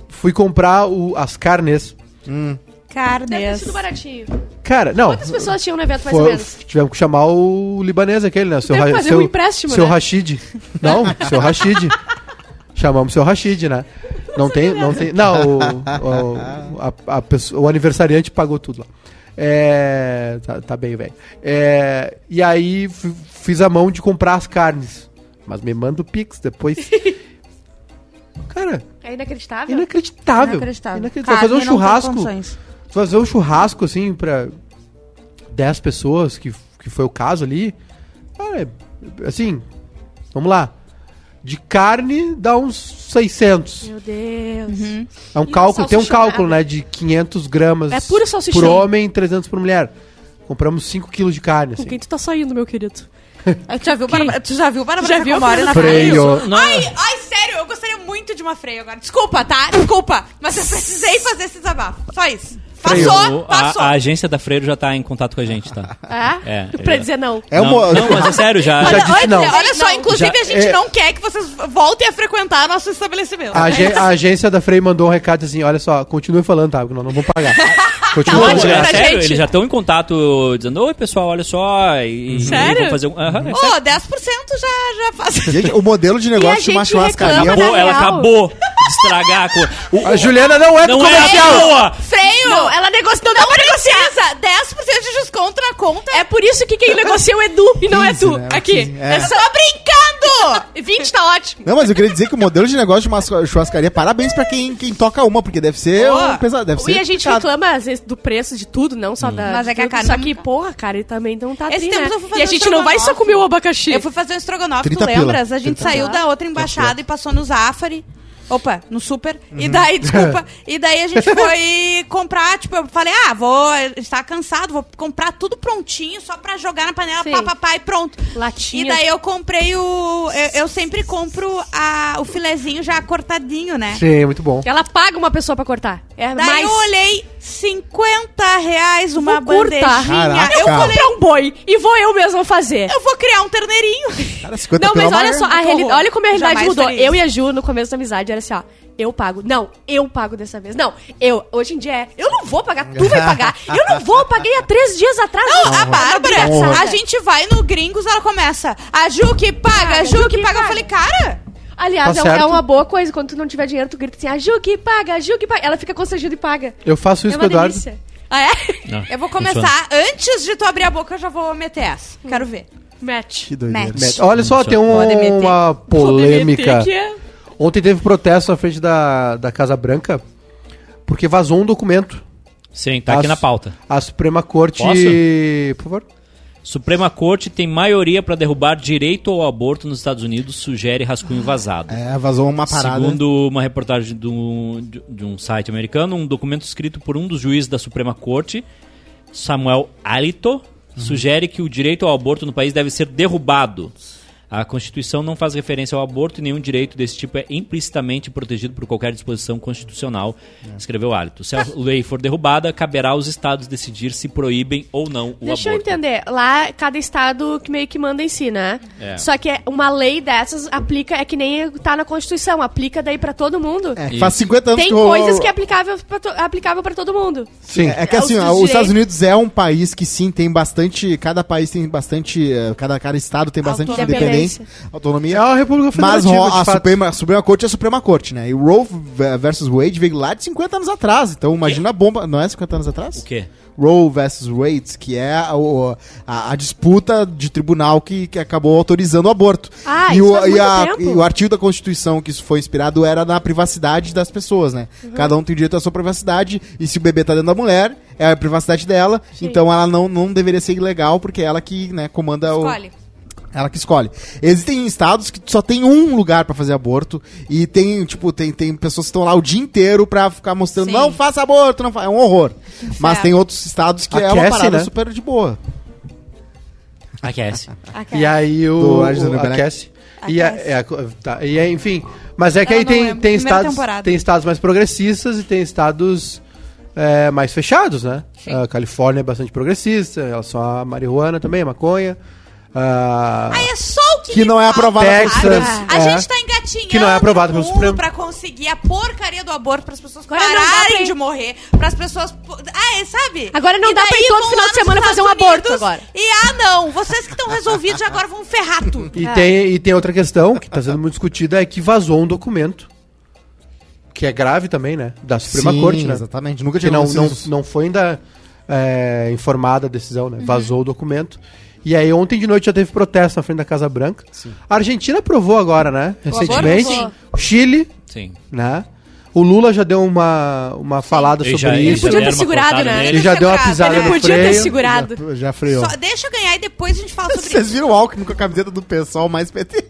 fui comprar o- as carnes. Deve ter Carnes. sido baratinho. Cara, não. Quantas pessoas tinham no evento, mais ou menos? tivemos que chamar o libanês aquele, né? O seu, Ra- fazer seu, um empréstimo, seu né? Rashid. Não, seu Rashid. [laughs] Chamamos seu Rashid, né? Não tem, não tem. Não, o, o, a- a pessoa- o aniversariante pagou tudo lá. É, tá, tá bem, velho. É, e aí fiz a mão de comprar as carnes. Mas me manda o Pix depois. [laughs] Cara, É inacreditável. inacreditável. Inacreditável. Inacreditável. Fazer um churrasco. fazer um churrasco assim pra 10 pessoas, que, que foi o caso ali. Cara, é- assim, vamos lá. De carne dá uns 600. Meu Deus. É um E cálculo, tem um cálculo, né, de 500 gramas É puro salsichão. por homem e 300 por mulher. Compramos 5 quilos de carne, Com assim. quem tu tá saindo, meu querido? [laughs] Tu já viu, Bárbara- tu já viu Bárbara Já viu, Sacomori na Freio. freio? Ai, ai, sério, eu gostaria muito de uma freio agora. Desculpa, tá? Desculpa. Mas eu precisei fazer esse desabafo. Só isso. Freio. Passou, passou. a, a agência da Freiro já tá em contato com a gente, tá? É? É, pra é. dizer não. É não, uma- não, mas é sério, já. Já Olha, disse não. olha só, Não. inclusive Já- a gente é- não quer que vocês voltem a frequentar nosso estabelecimento. A, agen- a agência da Frei mandou um recado assim: olha só, continue falando, tá? Porque nós não vamos pagar. [laughs] Continua Tá ótimo é pra sério, gente. eles já estão em contato dizendo, oi pessoal, olha só. E, e Sério? vão fazer um. Aham, é Ô, sério. 10% já, já faz. Gente, o modelo de E negócio de uma churrascaria. Acabou, na ela acabou de estragar a coisa. O- A Juliana não é do Não é comercial! boa! Freio! Não, ela negociou. Não, Não precisa! 10% de desconto na conta. É por isso que quem negocia é o Edu e não é 15, tu. né? Aqui. 15, é. É só- brincando! [laughs] 20 tá ótimo. Não, mas eu queria dizer que o modelo de negócio de uma churrascaria, parabéns pra quem, quem toca uma, porque deve ser Pô. um pesado. Deve ser E a gente complicado. reclama, às vezes, do preço de tudo, não só da. Mas é que a carne Só é que, porra, cara, ele também não tá Esse tri, tempo né? eu fui fazer E a um gente não vai só comer o abacaxi. Eu fui fazer um estrogonofe, 30 tu pila. lembras? A gente 30 saiu pila. da outra embaixada e passou no Zafari. Opa, no super. Uhum. E daí, desculpa. [laughs] e daí a gente foi comprar, tipo, eu falei, ah, vou estar cansado, vou comprar tudo prontinho, só pra jogar na panela, Sim. pá, pá, pá, e pronto. Latinha. E daí eu comprei o. Eu, eu sempre compro a, o filezinho já cortadinho, né? Sim, muito bom. Ela paga uma pessoa pra cortar. É Daí mais. eu olhei 50 reais uma Vou bandejinha. Caraca. Eu Vou comprar um boi e vou eu mesma fazer. eu vou criar um terneirinho. Cara, 50 Não, mas olha só, a reali- olha como a realidade Jamais mudou. Eu isso. e a Ju, no começo da amizade, era assim, ó. Eu pago. Não, eu pago dessa vez. Não, eu. Hoje em dia é. Eu não vou pagar, tu vai pagar. [laughs] Eu não vou, paguei há três dias atrás. Não, a Bárbara, a gente vai no Gringos, ela começa. A Ju que paga, a Ju que paga. Eu falei, cara, Aliás, Tá é, é uma boa coisa. Quando tu não tiver dinheiro, tu grita assim, a Ju que paga, a Ju que paga. Ela fica constrangida e paga. Eu faço isso é com o Eduardo. delícia. ah, é? Não, Eu vou funciona. começar. Antes de tu abrir a boca, eu já vou meter essa. Quero ver. Match. Que doideira. Match. Met- Olha só, tem um- uma polêmica. é- Ontem teve protesto na frente da, da Casa Branca porque vazou um documento. Sim, tá aqui As- na pauta. A Suprema Corte. Posso? Por favor. Suprema Corte tem maioria para derrubar direito ao aborto nos Estados Unidos, sugere rascunho vazado. É, vazou uma parada. Segundo uma reportagem do- de, de um site americano, um documento escrito por um dos juízes da Suprema Corte, Samuel Alito, sugere que o direito ao aborto no país deve ser derrubado. A Constituição não faz referência ao aborto e nenhum direito desse tipo é implicitamente protegido por qualquer disposição constitucional, escreveu Alito. Se a lei for derrubada, caberá aos estados decidir se proíbem ou não o Deixa eu aborto. entender. Lá, cada estado que meio que manda em si, né? É. Só que é uma lei dessas aplica, é que nem tá na Constituição, aplica daí pra todo mundo. É, faz 50 anos Tem que coisas que é aplicável pra, to, aplicável pra todo mundo. Sim. É, é que É, assim, os ó, dos os Estados. Unidos é um país que sim tem bastante. Cada país tem bastante. eh, Cada, cada estado tem bastante Autonomia. Independência, autonomia. É uma república Mas federativa, de a fato. Suprema, a Suprema Corte é a Suprema Corte, né? E o Roe v- versus Wade veio lá de 50 anos atrás. Então imagina a bomba. Não é 50 anos atrás? O quê? Roe versus Wade, que é a, a- a disputa de tribunal que, que acabou autorizando o aborto. Ah, e, isso o, faz e, muito a- tempo. e o artigo da Constituição que isso foi inspirado era na privacidade das pessoas, né? Uhum. Cada um tem direito à sua privacidade, e se o bebê tá dentro da mulher, é a privacidade dela, Sim. então ela não, não deveria ser ilegal, porque é ela que né, comanda o. Ela que escolhe. Existem estados que só tem um lugar pra fazer aborto e tem, tipo, tem, tem pessoas que estão lá o dia inteiro pra ficar mostrando, Sim. não faça aborto, não fa... é um horror. Mas tem outros estados que é uma Aquece, parada né? super de boa. Aquece. E aí o. Do o aquece. E, a- Aquece. é a co- tá, e é, enfim. Mas é que Ela aí não tem, é tem, estados, temporada. tem estados mais progressistas e tem estados é, mais fechados, né? A Califórnia é bastante progressista, em relação à marihuana também, a maconha. Ah, Aí é só o que, Que não é aprovado? Texas, A é. gente tá engatinhando Que não é aprovado no pelo mundo Supremo. pra conseguir a porcaria do aborto pras pessoas Agora não pararem pra de morrer, pras pessoas... po- Ah, é, sabe? Agora não E dá pra daí ir todo final de semana fazer um Estados aborto Unidos agora. E ah, não, vocês que estão resolvidos agora vão ferrar tudo. E, É. tem, e tem outra questão que está sendo muito discutida, é que vazou um documento. Que é grave também, né? Da Suprema Sim, Corte, né? Exatamente. Nunca Que tinha não, acontecido não, isso. não foi ainda é, informada a decisão, né? Vazou o documento. E aí ontem de noite já teve protesto na frente da Casa Branca. A Argentina aprovou agora, né? Recentemente. sim. O Chile, Sim. né? O Lula já deu uma, uma falada Ele sobre já- ele isso. já podia ter segurado, né? Ele já deu uma pisada Ele no podia ter freio. segurado. Já, já freou. Só deixa eu ganhar e depois a gente fala sobre Vocês isso. viram o Alckmin com a camiseta do pessoal mais PT?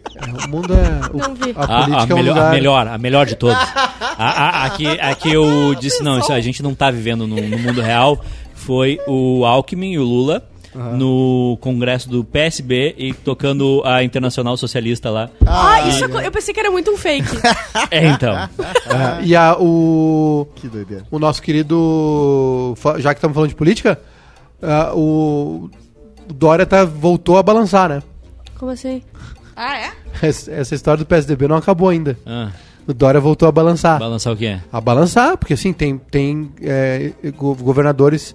O mundo é... O, Não vi. A A, a política é um melhor, lugar... a melhor, a melhor de todas. A, a, aqui, aqui eu [laughs] disse, não, isso a gente não tá vivendo no, no mundo real. Foi o Alckmin e o Lula no congresso do PSB e tocando a Internacional Socialista lá. Ah, isso é eu pensei que era muito um fake. [laughs] É, então. É, e a, o... Que doideira. o nosso querido. Já que estamos falando de política, ah, o, o Dória tá, voltou a balançar, né? Como assim? Ah, é? Essa, essa história do PSDB não acabou ainda. Ah, O Dória voltou a balançar. balançar o quê? a balançar, porque assim, tem, tem é, go- governadores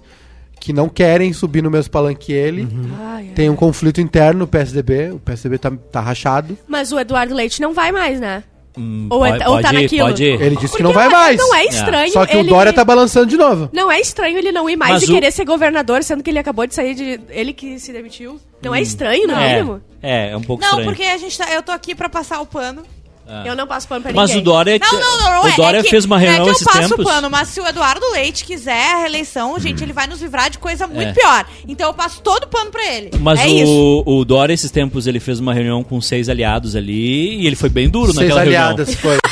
que não querem subir no mesmo palanque que ele. Ai. Tem um conflito interno no PSDB. O PSDB tá, tá rachado. Mas o Eduardo Leite não vai mais, né? Hum, Ou é- ou tá ir, naquilo? Pode ir. Ele disse que Porque não vai mais. Não é estranho Só que ele... o Dória tá balançando de novo. Não é estranho ele não ir mais Mas e o- querer ser governador, sendo que ele acabou de sair de... Ele que se demitiu. Não é estranho, no É, mínimo? é, é um pouco Não, estranho. porque a gente tá, eu tô aqui pra passar o pano. Eu não passo pano pra Mas ninguém. o Dória, Não, não, não, não o é, Dória é que, fez uma reunião é que eu esses passo tempos. o pano, mas se o Eduardo Leite quiser a reeleição, gente, ele vai nos livrar de coisa muito É. pior. Então eu passo todo o pano pra ele. Mas é isso. o, o Dória, esses tempos, ele fez uma reunião com seis aliados ali e ele foi bem duro Seis naquela aliadas, foi. [laughs]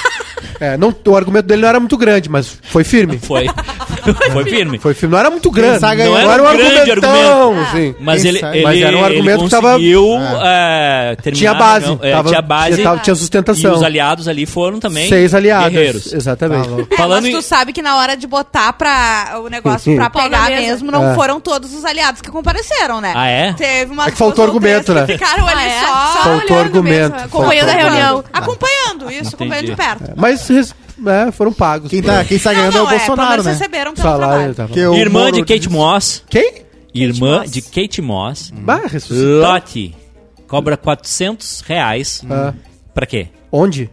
É, não, o argumento dele não era muito grande, mas foi firme. reunião. Foi. [laughs] [laughs] foi firme. Foi firme. Não era muito grande. não ganhar era um grande argumentão, assim. Mas Quem ele, ele, Mas era um argumento ele que tava- conseguiu é, terminar Tinha base. reunião. É, tava- tinha base. tava- tinha sustentação. E os aliados ali foram também Seis aliadas. guerreiros. Exatamente. É, Falando mas tu em- sabe que na hora de botar pra, o negócio pra pegar mesmo, não É. foram todos os aliados que compareceram, né? Ah, é? Teve umas É que faltou argumento, né? Ficaram ali Ah, é? só... Faltou olhando argumento. mesmo, acompanhando a reunião. Acompanhando, isso, acompanhando de perto. Mas é, foram pagos. Quem, tá, quem está Não, ganhando não, é o pelo Bolsonaro, né? receberam pelo Salário, trabalho. tá bom. Que o Irmã Moro de Kate disse- Moss. Quem? Irmã Moss. de Kate Moss. Bah, ressuscitou. Lotte. Cobra 400 reais. Ah, Pra quê? onde?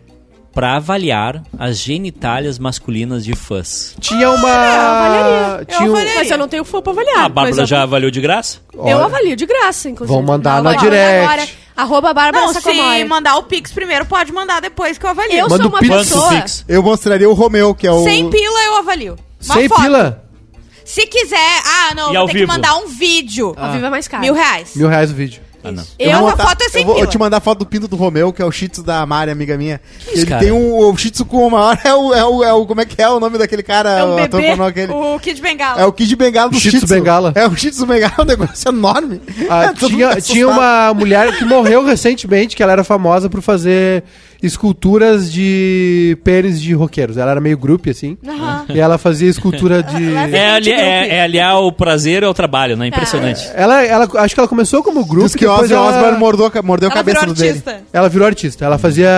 Pra avaliar as genitálias masculinas de fãs. Tinha uma. avaliaria. Tinha um- avaliaria. Mas eu não tenho fã pra avaliar. A mas Bárbara eu- já avaliou de graça? Eu Olha, avalio de graça, inclusive. Vão mandar Não, na direct. Agora, arroba Bárbara Não, se Sacomori. mandar o Pix primeiro, pode mandar depois que eu avalio. Eu Manda sou o uma Pix. Pessoa... Pix? Eu mostraria o Romeu, que é o... Sem pila eu avalio. Uma Sem foto. pila? Se quiser, ah, não, E vou ter vivo? que mandar um vídeo. Ao vivo é mais caro. Mil reais. Mil reais o vídeo. Ah, não. Eu, vou essa botar- foto é sem eu vou, pila. eu te mandar a foto do pinto do Romeu, que é o Shih Tzu da Mari, amiga minha. Ele cara? tem um o Shih Tzu com o maior. É o, é, o, é o. Como é que é o nome daquele cara? É um o ator bebê. pornô aquele. O Kid Bengala. É o Kid Bengala do Shih Shih Tzu. Bengala. É o Shih Tzu Bengala, um negócio enorme. Ah, É, tinha, tinha uma mulher que morreu recentemente, que ela era famosa por fazer esculturas de pênis de roqueiros. Ela era meio grupo, assim. Aham. E ela fazia escultura [laughs] de. É, ali, é, é aliar o prazer ao trabalho, né? Impressionante. Ela, ela, acho que ela começou como grupo. Diz que Ozzy ela, Osbourne mordou, mordeu a cabeça virou dele. artista. ela virou artista. Ela fazia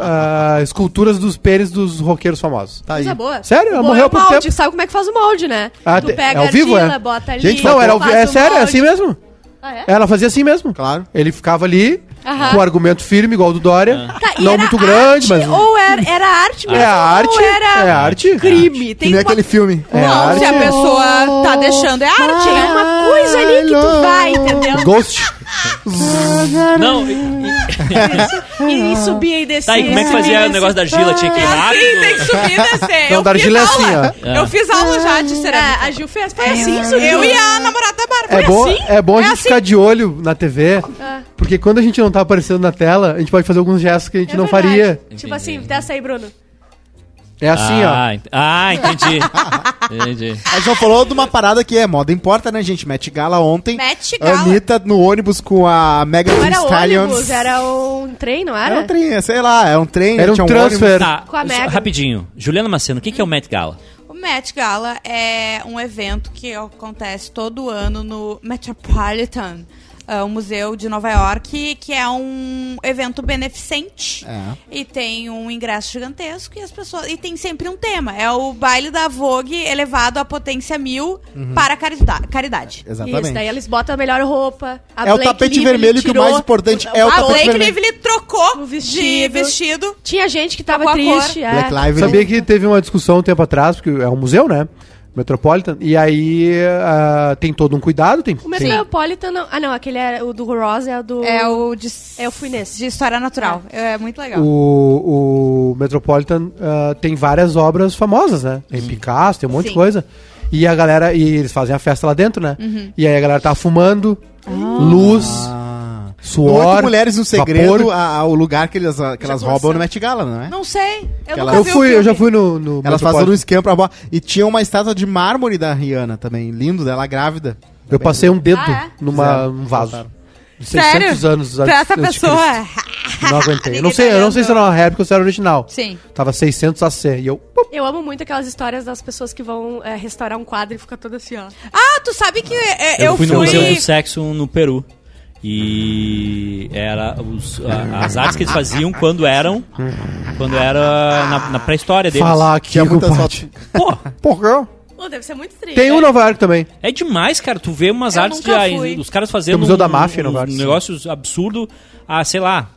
ah, esculturas dos pênis dos roqueiros famosos. Tá aí. Coisa boa. Sério? Ela morreu é pouco molde. tempo. Sabe como é que faz o molde, né? Ah, tu pega é ao vivo, argila, é? bota ali. Gente, Não, era, ao é o sério, é assim mesmo. Ah, é? Ela fazia assim mesmo. Claro. Ele ficava ali, Aham. com argumento firme, igual o do Dória. Tá, e não era muito grande, arte mas. Ou era, era arte mesmo? É a arte. Ou era É a arte. crime? Que Tem nem uma, aquele filme. É não, arte. se a pessoa tá deixando, é arte. né? uma coisa ali que tu vai, entendeu? Ghost. Não, e, [laughs] e- E subia e descia. tá, e como é que fazia o negócio da argila? Tinha que ir rápido? Sim, tem que subir e [laughs] descer. Não, eu da fiz argila é aula. assim, ó. Eu fiz aula já de É, cerâmica. a Gil fez. Foi assim, isso. Eu e a namorada da Bárbara. É Foi bom, assim? é bom a É gente assim. ficar de olho na TV, Ah. porque quando a gente não tá aparecendo na tela, a gente pode fazer alguns gestos que a gente É não verdade. faria. Tipo assim, dessa aí, Bruno. É assim, ó. ah, ent- Ah, entendi. [laughs] entendi. A gente não falou de uma parada que é moda importa, né, gente? Met Gala ontem. Met Gala. Anitta no ônibus com a Megan Não Thee era Stallions. ônibus, era um trem, não era? Era um trem, sei lá, era um trem. Era um tinha transfer. Tá, Com a Megan. rapidinho. Juliana Maceno, o que, que é o Met Gala? O Met Gala é um evento que acontece todo ano no Metropolitan, é, o museu de Nova York, que é um evento beneficente. É. E tem um ingresso gigantesco e as pessoas. E tem sempre um tema. É o baile da Vogue elevado à potência mil para a carida- caridade. Exatamente. Isso, daí eles botam a melhor roupa. A É o Blake tapete Lively vermelho que o tirou mais importante é o a tapete Blake vermelho. Lively trocou O de vestido. vestido. Tinha gente que tava Com a triste. é. Sabia que teve uma discussão um tempo atrás, porque é um museu, né? Metropolitan. E aí ah, tem todo um cuidado, tem. O Metropolitan não. Ah, não, aquele é o do Ross, é o do. É o de, Eu fui nesse. de história natural. É, muito legal. O, o Metropolitan ah, tem várias obras famosas, né? Tem Picasso, tem um monte de Sim. coisa. E a galera. E eles fazem a festa lá dentro, né? E aí a galera tá fumando, luz, Ah. No suor. Mulheres no Segredo, vapor. a- a- o lugar que elas, que elas roubam no Met Gala, não é? Não sei. Eu Ela- nunca Eu fui, eu já fui no. no Elas fazem um esquema pra. E tinha uma estátua de mármore da Rihanna também, lindo, dela grávida. Eu passei um dedo Ah, é? numa, num vaso. De 600 Sério? anos Pra essa antes de pessoa. [laughs] Não aguentei. Eu não sei, eu não sei se era uma réplica ou se era original. Sim. Tava 600 AC. E eu. pum, Eu amo muito aquelas histórias das pessoas que vão é, restaurar um quadro e fica todo assim, ó. Ah, tu sabe que é, eu, fui no fui. Museu do Sexo no Peru. E era os- a- as artes que eles faziam quando eram quando era na, na pré-história deles. Falar aqui Tinha no muitas pátio. Pô, Porra. Pô, deve ser muito triste. Tem um em Nova York também. é demais, cara. Tu vê umas Eu artes de dos caras fazendo Tem o Museu da um- Máfia, uns não vai? negócios absurdos a, sei lá,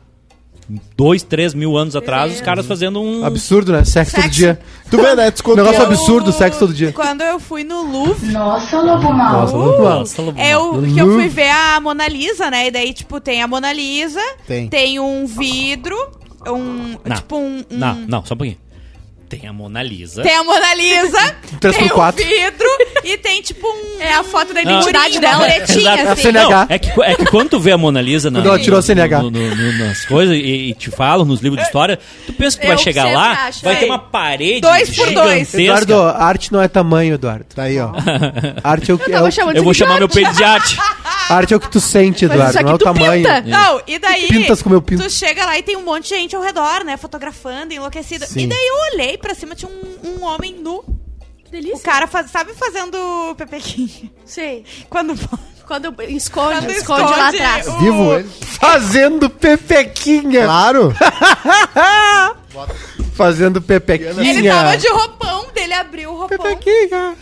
dois, três mil anos atrás, os caras fazendo um. Absurdo, né? Sexo, todo Sexo. dia. Tu vê, né? Tu Negócio contou- absurdo, sexo todo dia. Quando eu fui no Louvre, Nossa, lobo mal. Nossa, vamos lá. Nossa, Lobo é Mal. o, que eu fui ver a Mona Lisa, né? E daí, tipo, tem a Mona Lisa, Tem. um vidro, um. Não. Tipo, um. um- Não, não, só um pouquinho. Tem a Mona Lisa. Tem a Mona Lisa, [laughs] Três tem por quatro. vidro e tem, tipo, um. É a foto da identidade uma dela. Exato. assim. CNH. Não, é, que, é que quando tu vê a Mona Lisa na, Quando ela tirou a CNH. no- no- no- nas coisas e, e te falam nos livros de história, tu pensa que tu vai Eu chegar lá, acho, vai é. ter uma parede Dois por dois. Eduardo, arte não é tamanho, Eduardo. Tá aí, ó. Arte é o que, é o, chamando Eu vou chamar meu peito de arte. [laughs] arte é o que tu sente, Eduardo, não é o tamanho. pinta. Não, e daí. Pintas com meu pinto. Tu chega lá e tem um monte de gente ao redor, né? Fotografando, enlouquecida. Sim. E daí eu olhei pra cima, tinha um, um homem nu. Que delícia. O cara, faz, sabe, fazendo pepequinho. Sei. Quando. [laughs] Quando esconde, Quando esconde, esconde lá atrás. o- Vivo ele. Fazendo pepequinha. Claro. [laughs] Fazendo pepequinha. Ele tava de roupão, dele abriu o roupão Pepequinha.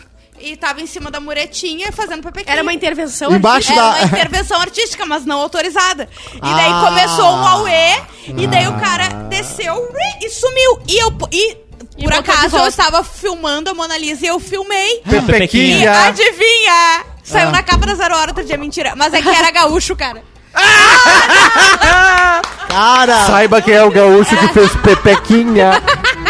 E tava em cima da muretinha fazendo pepequinho. Era uma intervenção Embaixo Era da- uma intervenção artística, mas não autorizada. E daí Ah. começou um auê, e daí o cara desceu e sumiu. E eu, e, E por de acaso, eu estava filmando a Mona Lisa e eu filmei. E Pepequinha. adivinha? Ah. Saiu na capa da Zero Hora outro dia, mentira. Mas é que era gaúcho, cara. [laughs] Cara, Saiba quem é o gaúcho que fez pepequinha. [laughs]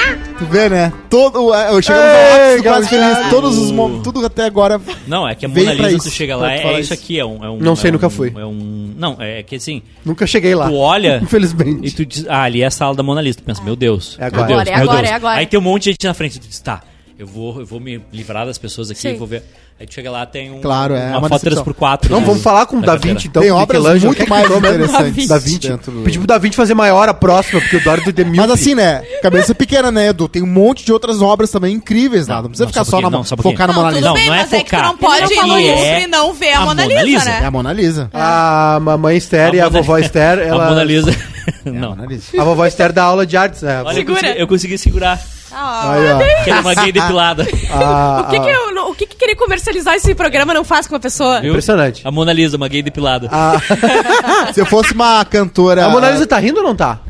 vê, né? Todo, é, eu chegamos Ei, ao ápice do quase feliz. Todos os momentos, tudo até agora. Não, é que a Mona Lisa, isso, tu chega lá, é, isso aqui, é um... É um Não sei, é nunca um- fui. É um... Não, é que assim, Nunca cheguei lá. tu olha... [laughs] Infelizmente. E tu diz, ah, ali é a sala da Mona Lisa. Tu pensa, meu Deus. É agora. Meu Deus, Agora, é meu agora, Deus. é agora. Aí tem um monte de gente na frente. Tu diz, tá, eu vou, eu vou me livrar das pessoas aqui, Sim. vou ver. Aí tu chega lá, tem um, Claro, é uma, uma foto decepção. 3x4. Não, né, vamos falar com o da Da. Vinci, então. Tem obras Michelangelo, muito quem mais interessantes. Da Vinci. dentro do- Pedir pro Da Vinci fazer maior a próxima, porque o Eduardo é Mas assim, né? Cabeça pequena, né, Edu? Tem um monte de outras obras também incríveis lá. Não precisa não, ficar só só na não, só um focar na Mona Lisa. Não, não é mas é que tu focar. não pode ir e não ver a, Mona Lisa, né? É a Mona Lisa. A mamãe Esther e a vovó Esther, A ela... Mona Lisa... [laughs] É não. A vovó Esther dá aula de artes? Olha, eu consegui segurar. Ah, Aí, ó. Que era uma gay [laughs] depilada. A- O que, a- que, eu, não- o que, que querer comercializar esse programa não faz com a pessoa? Viu? Impressionante. A Mona Lisa, uma gay depilada. A, [laughs] Se eu fosse uma cantora. a Mona Lisa tá rindo ou não tá?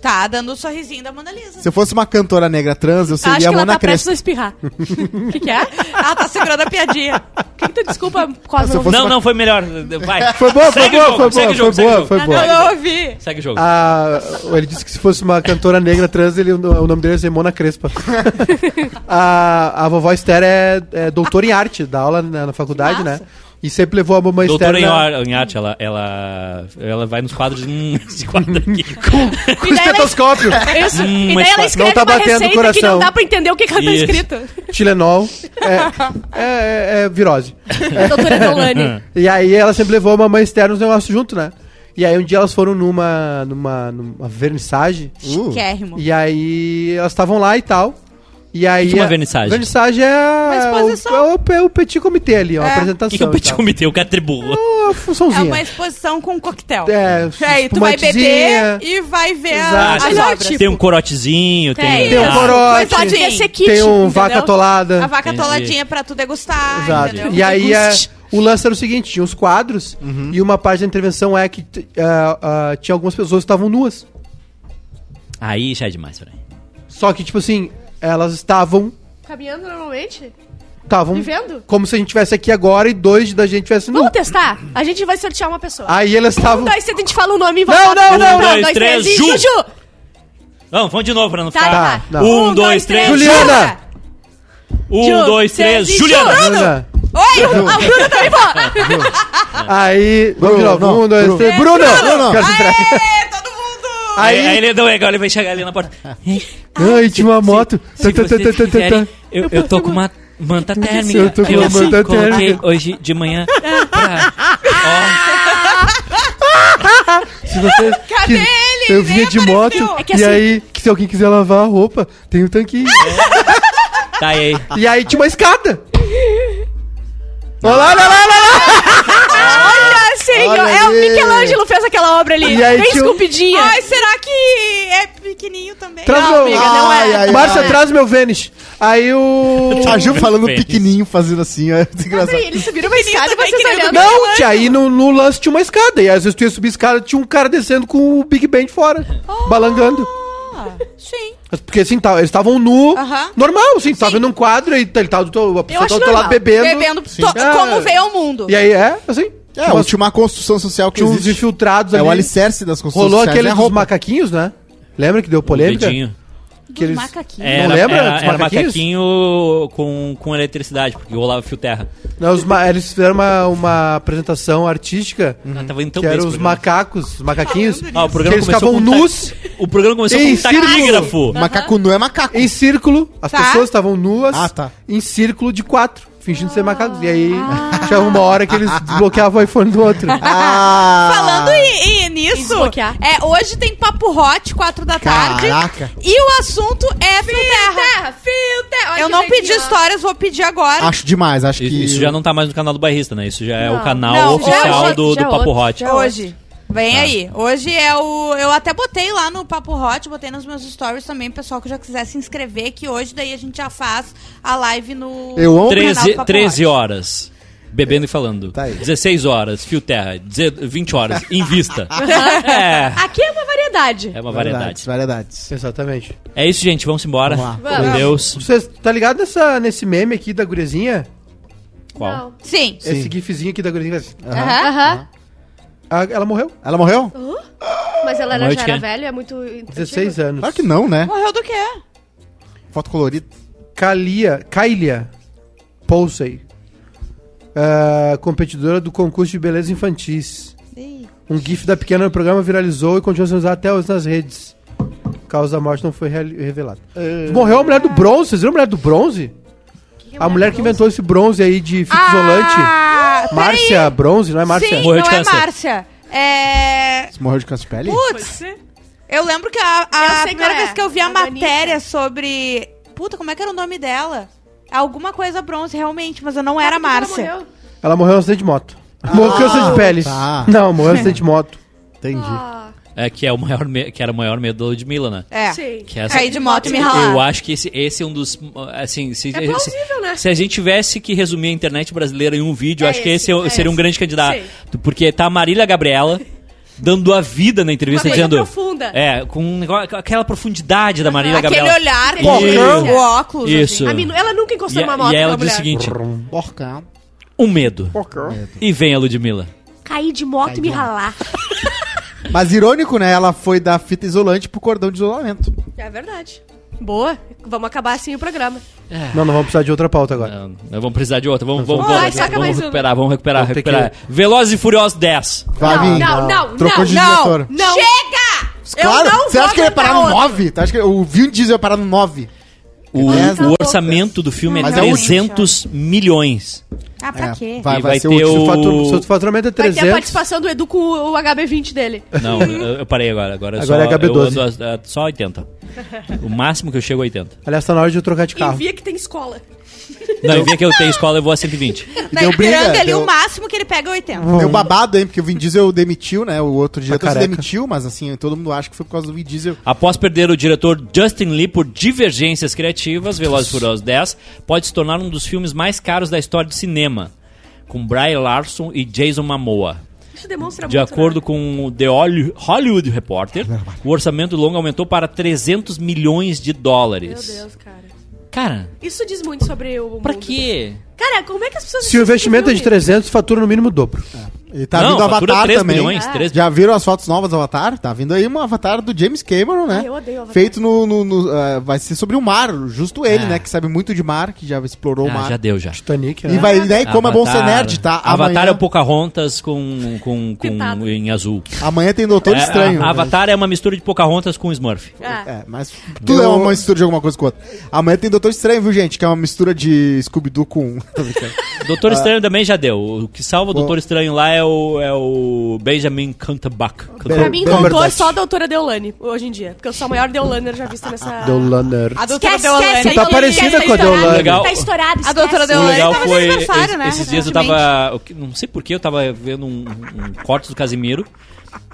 Tá dando o sorrisinho da Mona Lisa. Se eu fosse uma cantora negra trans, eu Acho que seria a ela Mona tá prestes Crespo. a espirrar. [laughs] O que, que é? Ela tá segurando a piadinha. O que, que tu desculpa, Cosmo? Se eu fosse Não, não, foi melhor. Vai. [laughs] Foi boa, foi boa, foi boa, foi boa, foi Eu boa. não ouvi. Segue o jogo. Ah, ele disse que se fosse uma cantora negra trans, ele, o nome dele ia ser Mona Crespa. [laughs] a, a vovó Esther é, é doutora em arte, dá aula na, na faculdade, né? E sempre levou a mamãe Doutora em, na- ar- em arte, ela, ela, ela vai nos quadros. [laughs] Hum, esse quadro aqui. com E ela- estetoscópio, Isso. Hum, e daí ela não escreve tá uma batendo o receita que coração. não dá pra entender o que, que ela tá Isso. escrito. Tilenol, é, é, é- é virose. [laughs] Doutora Deolane. E aí ela sempre levou a mamãe Esther nos negócios junto, né? E aí um dia elas foram numa, numa, numa vernissage, Uh, Chiquérrimo. e aí elas estavam lá e tal. E aí que é uma a- vernissage? Vernissage é, Uma exposição. o, é, o, é o petit comitê ali, ó, a É. O apresentação. que, que é o petit comitê? O cara tribula. Uma É funçãozinha. uma exposição com coquetel. É, Aí tu vai beber e vai ver Exato. a, as obras. tipo. Tem um corotezinho, tem. Tem. Tem um corote, Pode tem um entendeu? vaca atolada. A vaca Entendi. toladinha pra tu degustar, Exato. entendeu? E aí é, o lance era o seguinte, tinha os quadros e uma parte da intervenção é que ah, ah, tinha algumas pessoas que estavam nuas. Aí já é demais, peraí. Só que, tipo assim, elas estavam. Caminhando normalmente? Estavam Vivendo? como se a gente tivesse aqui agora e dois da gente tivesse nu. Vamos testar? A gente vai sortear uma pessoa. Aí elas Um, estavam. dois, três, a gente fala o nome e Não, volta. não, Um, não, dois, três, e Ju. Juju! Vamos, vamos de novo pra não Tá, ficar. tá. não. Um, dois, três, Juliana! Um, Ju, dois, três, três Juliana! Bruna. Oi! O Bruno também vai! Aí. Vamos de Bruno, novo. não, Um, dois, Bruno. três. Bruno! Bruno. Quero se entregar. Aê, todo mundo! Aí, Aí. ele, não, ele vai chegar ali na porta. [laughs] Ai, tinha uma moto. Se vocês tá, tá, quiserem, eu, eu tô com uma manta térmica. Eu tô com uma manta térmica. hoje de manhã pra... Se você. [laughs] Cadê ele? Eu vinha de moto. É que e assim- aí, se alguém quiser lavar a roupa, tem um tanquinho. Ó, tá aí. E aí tinha uma escada. Olha lá, olha lá, olha lá. É o. Michelangelo fez aquela obra ali. E aí Bem tinha um- esculpidinha. Ai, será que é pequenininho também? Traz Não, meu. amiga, não é. Ai, ai, Márcia, ai. traz meu Vênus. Aí o. A Ju falando Fez. pequenininho, fazendo assim, é muito engraçado. Ele subiram uma escada e também, vocês que nem o olhando. Não, tia, aí no, no lance tinha uma escada. E às vezes tu ia subir a escada, tinha um cara descendo com o Big Bang fora, balangando. Ah, sim. Mas Porque assim, tá, eles estavam nu, Aham. normal, assim, tu tava vendo um quadro e ele tava do teu, a pessoa acho tava do teu lado normal. bebendo. Bebendo to- Ah. como veio ao mundo. E aí é, assim. É, tinha, tinha uma construção social que tinha uns existe. infiltrados É ali. o alicerce das construções Rolou sociais, aquele é dos macaquinhos, né? Lembra que deu polêmica? Dedinho. Que eles... macaquinhos. Era, lembra Era, era macaquinhos? macaquinho com, com eletricidade, porque rolava fio terra. Não, os ma- eles fizeram uma, uma apresentação artística Ah, tava indo tão que eram os programa. macacos, os macaquinhos, Ah, o que programa eles começou ficavam com nus ta- O programa começou Em com um círculo. taquígrafo. Macaco nu é macaco. em círculo. As Tá. pessoas estavam nuas Ah, tá. em círculo de quatro, fingindo ser macacos. E aí [laughs] tinha uma hora que eles desbloqueavam o iPhone do outro. Ah! Falando em, em nisso, é, hoje tem Papo Hot, 4 da tarde. Caraca. E o assunto é Fio Terra. Fio terra. Olha Eu não pedi histórias, vou pedir agora. Acho demais, acho que... Isso, isso já não tá mais no canal do Bairrista, né? Isso já é o Não. canal Não, oficial hoje- do, já do é Papo outro, Hot. já é Hoje. Vem Tá. aí. Hoje é o. Eu até botei lá no Papo Hot, botei nos meus stories também, pessoal que já quiser se inscrever, que hoje daí a gente já faz a live no. Eu amo- no canal do 13, Papo 13 Hot. horas. Bebendo e falando. Tá aí. 16 horas, fio terra. Deze- 20 horas, em vista. [laughs] é, Aqui é uma variedade. é uma Variedades, variedade. variedades. Exatamente. É isso, gente. Vamos embora. Vamos lá. Com Deus. Você tá ligado nessa, nesse meme aqui da gurezinha? Qual? Não. Sim. Sim. Esse gifzinho aqui da gurezinha. Aham. Aham. Ah, ela morreu? Ela morreu? Mas ela era, já era quê? velha, é muito. 16 anos. Claro que não, né? Morreu do quê? Foto colorida. Kalia, Kylia Pousey. ah, competidora do concurso de beleza infantis. Um gif da pequena no programa viralizou e continua sendo usado até hoje nas redes. Causa da morte não foi revelada. Morreu a mulher do bronze. Vocês viram a mulher do bronze? A mulher que inventou esse bronze aí de fita isolante. Ah, Márcia Bronze, não é Márcia? Sim, Morreu não de é câncer. Márcia. É. Você morreu de câncer de pele? Putz, eu lembro que a, a sei primeira qual é. vez que eu vi a, A Danica. matéria sobre. Puta, como é que era o nome dela? Alguma coisa bronze, realmente, mas eu não era Márcia. Ela morreu no acidente de moto. morreu com câncer de pele. tá. Não, morreu no acidente de moto. Entendi. Ah, É que, é o maior que era o maior medo da Ludmilla, né? É. sim. Que é essa- Cair de moto e me ralar. Eu acho que esse, esse é um dos. Assim, se, É plausível, né? se a gente tivesse que resumir a internet brasileira em um vídeo, eu É acho que esse, esse, é- é seria um esse. grande candidato. Sim. Porque tá a Marília Gabriela dando a vida na entrevista, Uma coisa dizendo. profunda. É, com um negócio, aquela profundidade da Marília Aquele Gabriela. olhar, Isso. com o óculos. Isso. assim. A Minu- ela nunca encostou E, numa moto. e ela diz o seguinte: um medo. E vem a Ludmilla. Cair de moto e me ralar. Mas irônico, né? Ela foi da fita isolante pro cordão de isolamento. É verdade. Boa. Vamos acabar assim o programa. Não, não vamos precisar de outra pauta agora. Não, nós vamos precisar de outra. Vamos, vamos, vamos, saca vamos mais uma. recuperar, vamos recuperar, Vamos ter recuperar. Velozes e Furiosos 10. Vai não, vir. não, não, Trocou não, de não, diretor. não. Chega! Claro, Eu não você vou acha que ele ia aguentar parar no outro. 9? Você acha que o Vin Diesel ia parar no 9? O, É, o tá orçamento do filme Mas é é o 300 milhões. Ah, pra É, quê? Vai, vai, vai ser ter o... O, faturamento é Vai ter a 300, participação do Edu com o HB20 dele. Não, [laughs] eu, eu parei agora. Agora, Agora só, é HB12. Eu ando a- a- só 80. O máximo que eu chego é 80. aliás, tá na hora de eu trocar de carro. Envia que tem escola. Não, eu vi que eu tenho escola, eu vou a 120. Na deu briga, Ipiranga ali, deu- o máximo que ele pega é 80. Deu babado, hein? Porque o Vin Diesel demitiu, né? O outro diretor se careca. demitiu, mas assim, todo mundo acha que foi por causa do Vin Diesel. Após perder o diretor Justin Lee por divergências criativas, Velozes e Furiosos 10 pode se tornar um dos filmes mais caros da história do cinema, com Brian Larson e Jason Momoa. Isso demonstra De muito, acordo né? com o The Holly- Hollywood Reporter, o orçamento do longo aumentou para 300 milhões de Meu dólares. Deus, cara. Cara, Isso diz muito sobre o pra mundo. quê? Cara, como é que as pessoas... Se o investimento é de filme? 300, fatura no mínimo o dobro. E tá Não, vindo Avatar 3 também. milhões, Ah. 3 Já viram as fotos novas do Avatar? Tá vindo aí um Avatar do James Cameron, né? Ai, eu odeio Avatar. Feito no. no- no, ah, vai ser sobre o mar, justo ele, Ah. né? Que sabe muito de mar, que já explorou o Ah, mar. já deu, já. Titanic, E né? vai, né? E como é bom ser nerd, tá? Avatar Amanhã, é o Pocahontas com, com, com, em azul. amanhã tem Doutor É, Estranho. a- Avatar é uma mistura de Pocahontas com Smurf. É, mas tudo Eu- é uma mistura de alguma coisa com outra. Amanhã tem Doutor Estranho, viu, gente? Que é uma mistura de Scooby-Doo com. [laughs] Doutor Estranho também já deu. O que salva o. Doutor Estranho lá é o, é o Benjamin Cumberbatch. pra mim, doutor só a doutora Deolane, hoje em dia. Porque eu sou a maior Deolane já vista nessa... Deolaner. A doutora Esquece, Deolane. esquece, tá parecida esquece, com a tá estourado. Deolane. Legal. Tá estourado, A esquece. doutora O Deolane legal tava de foi. né, esses dias eu tava. o Não sei porquê, eu tava vendo um, um corte do Casimiro,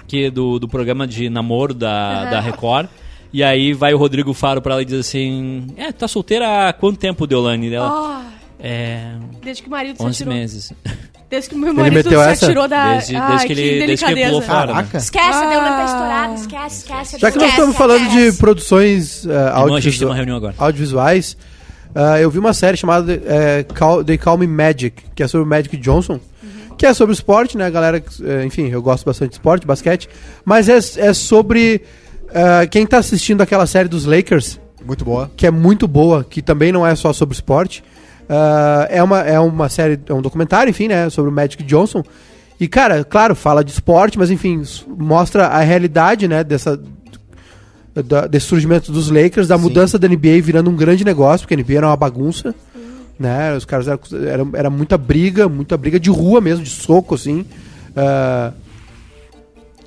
que é do, do programa de namoro da, Aham. da Record. E aí vai o Rodrigo Faro pra ela e diz assim: É, tá solteira há quanto tempo, Deolane? Dela, Ah, é. desde que o marido se 11 atirou. meses. Desde que o meu marido meteu se essa? atirou da. Desde, Ai, desde que ele, desde que ele pulou fora. né? Esquece, tá Ah. estourada. Esquece, esquece. Já que nós estamos falando de produções uh, Irmão, a gente tem audiovisual- uma reunião agora. audiovisuais, ah, eu vi uma série chamada eh, Call, They Call Me Magic, que é sobre o Magic Johnson, que é sobre esporte, né, galera? enfim, eu gosto bastante de esporte, basquete, mas é, é sobre ah, quem tá assistindo aquela série dos Lakers, Muito boa. que é muito boa, que também não é só sobre esporte. Ah, é, uma, é uma série, é um documentário, enfim, né? Sobre o Magic Johnson. E, cara, claro, fala de esporte, mas enfim, mostra a realidade, né, dessa. da- desse surgimento dos Lakers, da Sim. mudança da NBA virando um grande negócio, porque a NBA era uma bagunça, né? Os caras eram, era, era muita briga, muita briga de rua mesmo, de soco, assim. Ah,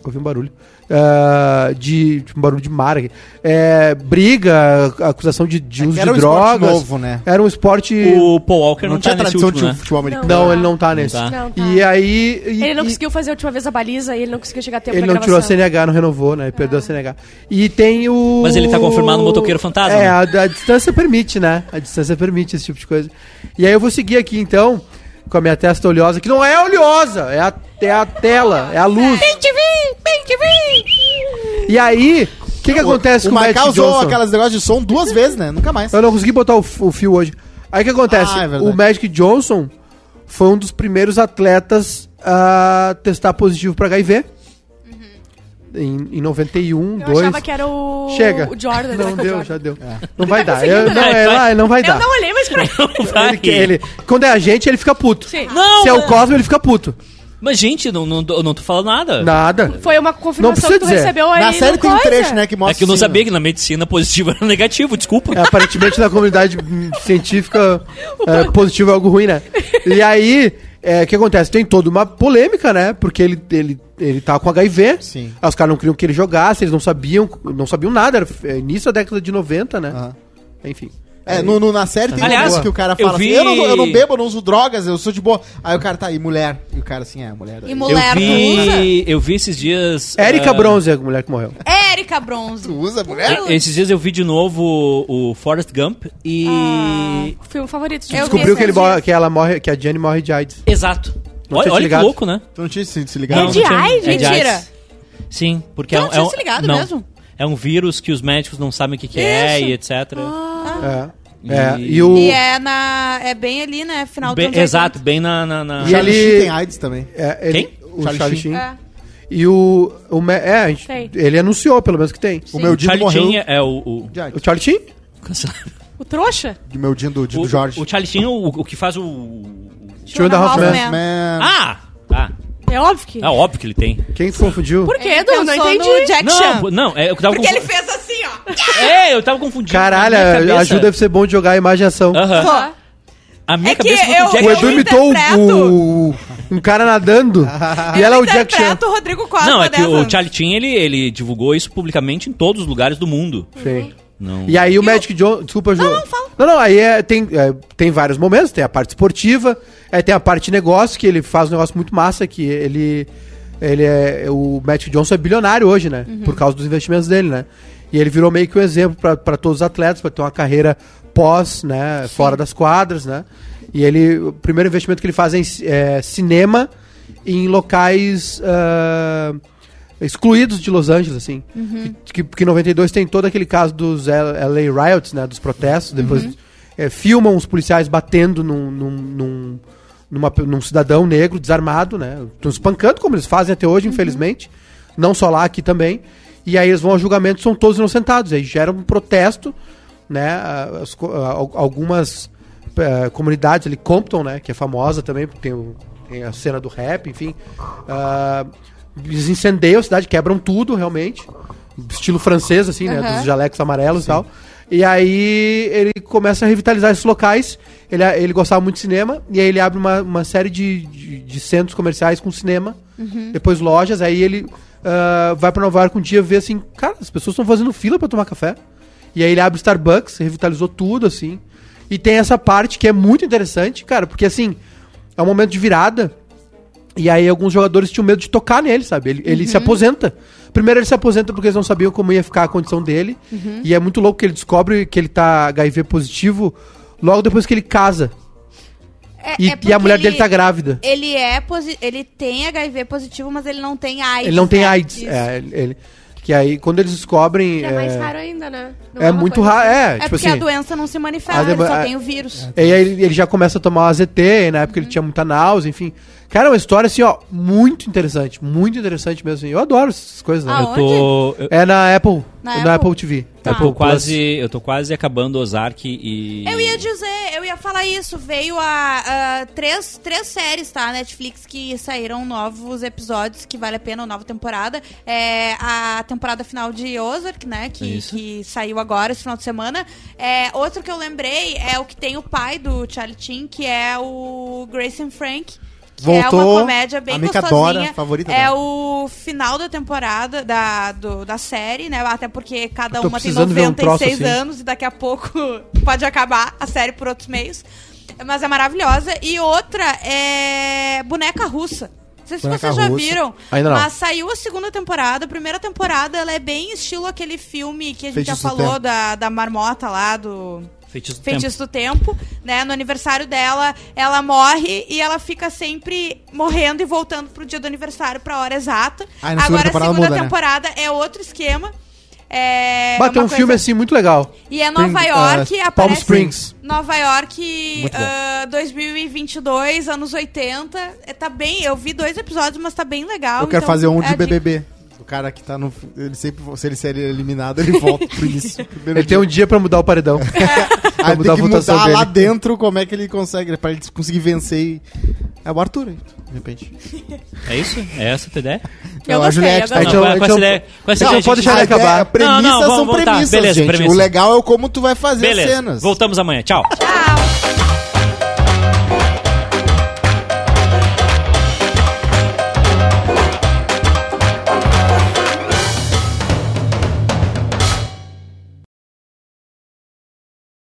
ouvi um barulho. Ah, de, um barulho de mar aqui. É, briga, acusação de, de É uso era de um esporte drogas. novo, né? Era um esporte. O Paul Walker não, Não, tá tinha nesse tradição último, de né? futebol americano. Não, Não. ele não tá nesse. tá. Não, tá. E aí. e- Ele não e- conseguiu fazer a última vez a baliza e ele não conseguiu chegar a tempo ele pra não tirou a gravação. CNH, não renovou, né? Ele perdeu a CNH. E tem o. Mas ele tá confirmado no motoqueiro fantasma, É, né? a, a distância permite, né? A distância permite esse tipo de coisa. E aí eu vou seguir aqui então, com a minha testa oleosa, que não é oleosa, é a, é a tela, é a luz. Bem te vi, bem te vi. E aí, o que que acontece o com o Magic usou Johnson? aquelas negócios de som duas vezes, né? Nunca mais. Eu não consegui botar o, o fio hoje. Aí o que acontece? Ah, é o Magic Johnson foi um dos primeiros atletas a testar positivo para HIV. Em, em 91, Eu 2. achava que era o. Chega. O Jordan? Não é deu, Jordan. já deu. É. Não vai dar. conseguindo, Eu- não, é lá, não vai Eu dar. não olhei, mas pra [laughs] Vai. Ele, ele- quando é a gente, ele fica puto. Sim. Não, Se é o Cosmo, ele fica puto. Mas, gente, não, não, eu não tô falando nada. Nada. Foi uma Não confirmação precisa que tu dizer. recebeu aí. Na série tem um trecho, né, que mostra É que eu não assim, sabia que na medicina positivo era negativo, desculpa. É, aparentemente na comunidade [laughs] científica é, positivo é algo ruim, né? E aí, é, o que acontece? Tem toda uma polêmica, né? Porque ele, ele, ele tá com HIV. Sim. Aí os caras não queriam que ele jogasse, eles não sabiam, não sabiam nada. Era é, início da década de 90, né? Aham. Enfim. É, no, no- na série tem Aliás, um negócio que o cara eu fala vi- assim, eu não, eu não bebo, eu não uso drogas, eu sou de boa. Aí o cara tá, e mulher? E o cara assim, é, mulher. E Eu mulher, usa? vi, eu vi esses dias. Érica ah, Bronze é a mulher que morreu. Érica Bronze. Tu usa mulher? e- Esses dias eu vi de novo o, o Forrest Gump e. Filme favorito de Eu Descobriu que, ele morre- que ela morre, que a Jenny morre de AIDS. Exato. Não olha olha que ligado. louco, né? Tu não tinha se, se ligado? AIDS? é de Mentira. AIDS. Sim, porque Tu é, não um- tinha é um, se ligado não. mesmo? É um vírus que os médicos não sabem o que, que é e etc. É. E- É, e o. E é na. É bem ali, né? Final Bem- anos exato, bem na. na, na- E Charlie ele- Sheen tem AIDS também. é, ele- Quem? O Charlie Charlie, Sheen. Sheen. 80. É. E o. o me- é, a gente- Tem. ele anunciou, pelo menos que tem. O meu Dino morreu Sheen é o. o. O Charlie Sheen? O trouxa? O meu Dino do, do o, Jorge. o Charlie Sheen, o, o que faz o. Two and a Half Hoffman. Men. Man. Ah! É óbvio que. É óbvio que ele tem. Quem confundiu? Por quê, Ele Edu? Não entendi. no Jack Não, Chan. não, é, eu tava Porque ele confu- fez assim, ó. É, eu tava confundindo. Caralho, ajuda deve ser bom de jogar a imagem e ação. Aham. Pô, A minha É que cabeça foi eu- o Jack O eu Edu imitou o, um cara nadando [laughs] e ela é o Jack Chan. o Rodrigo Costa Não, é que dessa. o Charlie Chin, ele, ele divulgou isso publicamente em todos os lugares do mundo. Sim. Não. E aí o Magic John... Desculpa, Ju. Não, não, fala. Não, não, aí é, tem, é, tem vários momentos. Tem a parte esportiva, aí tem a parte de negócio, que ele faz um negócio muito massa, que ele... Ele é... O Magic Johnson é bilionário hoje, né? Por causa dos investimentos dele, né? E ele virou meio que um exemplo para todos os atletas, para ter uma carreira pós, né? Fora das quadras, né? E ele... O primeiro investimento que ele faz é em é cinema em locais... ah, excluídos de Los Angeles, assim. Que, que em 92 tem todo aquele caso dos LA Riots, né? Dos protestos. Depois é, filmam os policiais batendo num, num, num, numa- num cidadão negro desarmado, né? Estão espancando, como eles fazem até hoje, infelizmente. Não só lá, aqui também. E aí eles vão ao julgamento são todos inocentados. Aí gera um protesto, né? as algumas eh, comunidades ali, Compton, né? Que é famosa também, porque tem, o- tem a cena do rap, enfim. ah, eles incendeiam a cidade, quebram tudo, realmente. Estilo francês, assim, né? Aham. Dos jalecos amarelos e tal. E aí ele começa a revitalizar esses locais. Ele, ele gostava muito de cinema. E aí ele abre uma, uma série de, de, de centros comerciais com cinema. Depois lojas. Aí ele ah, vai pra Nova York um dia ver assim... Cara, as pessoas estão fazendo fila pra tomar café. E aí ele abre o Starbucks, revitalizou tudo, assim. E tem essa parte que é muito interessante, cara. Porque assim, é um momento de virada E aí alguns jogadores tinham medo de tocar nele, sabe? Ele, ele se aposenta. Primeiro ele se aposenta porque eles não sabiam como ia ficar a condição dele. E é muito louco que ele descobre que ele tá HIV positivo logo depois que ele casa. É- E, é e a mulher porque dele tá grávida. Ele é ele tem HIV positivo, mas ele não tem AIDS. Ele não tem né? AIDS. Isso. É, ele, ele- que aí, quando eles descobrem. Que é mais é, raro ainda, né? Não é uma muito raro. assim. É, É tipo porque assim. a doença não se manifesta, a ele só a- tem o vírus. E aí ele, ele já começa a tomar o AZT, na época ele tinha muita náusea, enfim. Cara, é uma história assim, ó, muito interessante. Muito interessante mesmo. assim. Eu adoro essas coisas, né? Eu tô. Eu, É na Apple. Na Na, Apple? Apple, TV. Tá. eu Apple tô quase. Eu tô quase acabando Ozark e. Eu ia dizer, eu ia falar isso. Veio a, a três, três séries, tá? Netflix que saíram novos episódios que vale a pena, uma nova temporada. É a temporada final de Ozark, né? Que, Isso. que saiu agora, esse final de semana. É, outro que eu lembrei é o que tem o pai do Charlie Chin, que é o Grayson Frank. Que é Voltou, uma comédia bem a Mica gostosinha. adora, favorita é dela. o final da temporada da, do- da série, né? Até porque cada uma tem precisando ver um 96 troço assim. anos e daqui a pouco [laughs] pode acabar a série por outros meios. Mas é maravilhosa. E outra é Boneca Russa. Não sei se Boneca vocês já Russa. viram. Ainda não. Mas saiu a segunda temporada. A primeira temporada ela é bem estilo aquele filme que a gente já falou Tempo. da, da marmota lá do. Feitiço do tempo. Feitiço do Tempo, né? No aniversário dela, ela morre e ela fica sempre morrendo e voltando pro dia do aniversário, pra hora exata. Na segunda Agora a segunda muda, né? temporada é outro esquema. É Bah, tem um filme coisa- assim muito legal. E é Nova Tem, York, aparece Palm Springs. Nova York bom. ah, 2022, anos 80. É, tá bem, eu vi dois episódios, mas tá bem legal. Eu quero então fazer um é de dica. BBB. O cara que tá no. Ele sempre, se ele ser eliminado, ele volta pro início. [laughs] Ele tem um dia pra mudar o paredão. [laughs] Aí mudar a tem que votação mudar dele. lá dentro como é que ele consegue, pra ele conseguir vencer. E... É o Arthur, de repente. É isso? É essa a tua ideia? Eu Não, a gostei, Juliette eu gostei. Não, com, com essa ideia. Com essa Não, ideia, pode deixar acabar. premissas Não, não, são vamos voltar. premissas, Beleza, gente. premissa. O legal é como tu vai fazer Beleza. as cenas. Voltamos amanhã. Tchau. Tchau.